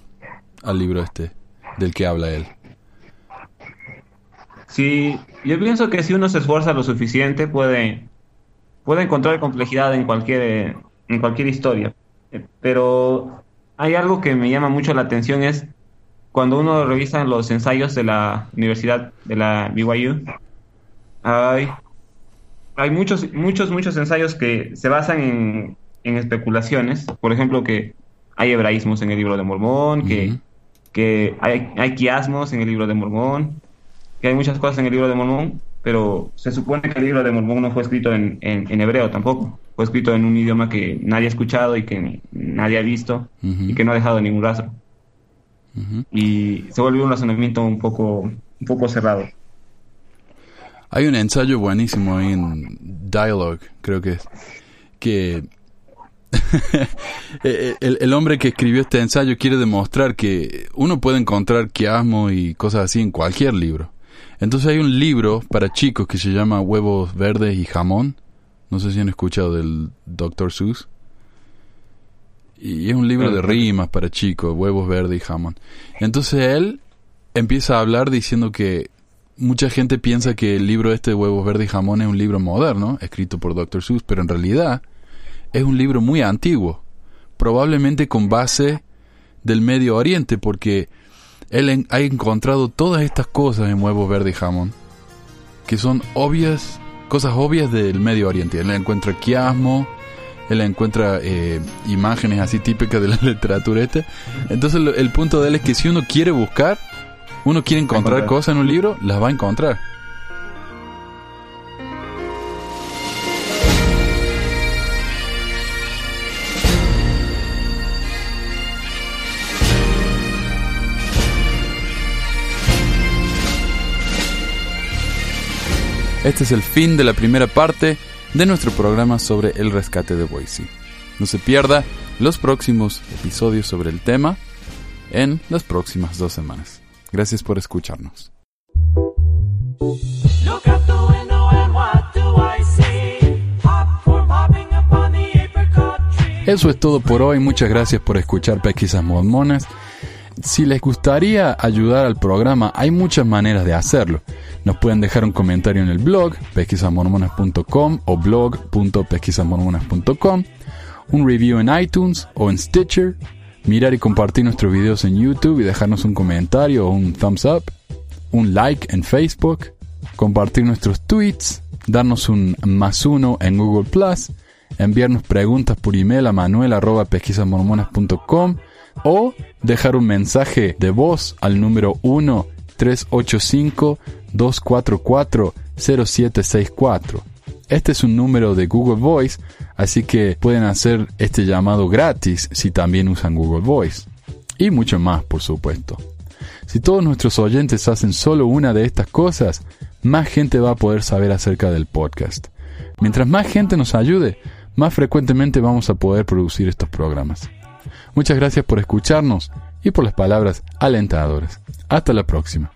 al libro este del que habla él. Sí, yo pienso que si uno se esfuerza lo suficiente puede, puede encontrar complejidad en cualquier, en cualquier historia. Eh, Pero hay algo que me llama mucho la atención es cuando uno revisa los ensayos de la universidad de la BYU, hay, hay muchos, muchos, muchos ensayos que se basan en, en especulaciones. Por ejemplo, que hay hebraísmos en el libro de Mormón, que, que hay, hay quiasmos en el libro de Mormón, que hay muchas cosas en el libro de Mormón, pero se supone que el libro de Mormón no fue escrito en, en, en hebreo tampoco. Fue escrito en un idioma que nadie ha escuchado y que nadie ha visto y que no ha dejado ningún rastro. Y se vuelve un razonamiento un poco, un poco cerrado. Hay un ensayo buenísimo ahí en Dialogue, creo que es, que el, el hombre que escribió este ensayo quiere demostrar que uno puede encontrar quiasmo y cosas así en cualquier libro. Entonces hay un libro para chicos que se llama Huevos Verdes y Jamón. No sé si han escuchado del Dr. Seuss. Y es un libro de rimas para chicos, huevos verdes y jamón. Entonces él empieza a hablar diciendo que mucha gente piensa que el libro este de huevos verdes y jamón es un libro moderno, escrito por Dr. Seuss, pero en realidad es un libro muy antiguo, probablemente con base del Medio Oriente, porque él en- ha encontrado todas estas cosas en huevos verdes y jamón, que son obvias, cosas obvias del Medio Oriente. Él encuentra quiasmo, él encuentra eh, imágenes así típicas de la literatura esta. Entonces lo- el punto de él es que si uno quiere buscar, uno quiere encontrar Encontrar. cosas en un libro, las va a encontrar. Este es el fin de la primera parte de nuestro programa sobre el rescate de Boise. No se pierda los próximos episodios sobre el tema en las próximas dos semanas. Gracias por escucharnos. Eso es todo por hoy. Muchas gracias por escuchar Pesquisas Mormonas. Si les gustaría ayudar al programa, hay muchas maneras de hacerlo. Nos pueden dejar un comentario en el blog pesquisamormonas.com o blog.pesquisamormonas.com, un review en iTunes o en Stitcher, mirar y compartir nuestros videos en YouTube y dejarnos un comentario o un thumbs up, un like en Facebook, compartir nuestros tweets, darnos un más uno en Google Plus, enviarnos preguntas por email a manuel.pesquisasmormonas.com o dejar un mensaje de voz al número 1 385 244 0764. Este es un número de Google Voice, así que pueden hacer este llamado gratis si también usan Google Voice. Y mucho más, por supuesto. Si todos nuestros oyentes hacen solo una de estas cosas, más gente va a poder saber acerca del podcast. Mientras más gente nos ayude, más frecuentemente vamos a poder producir estos programas. Muchas gracias por escucharnos y por las palabras alentadoras. Hasta la próxima.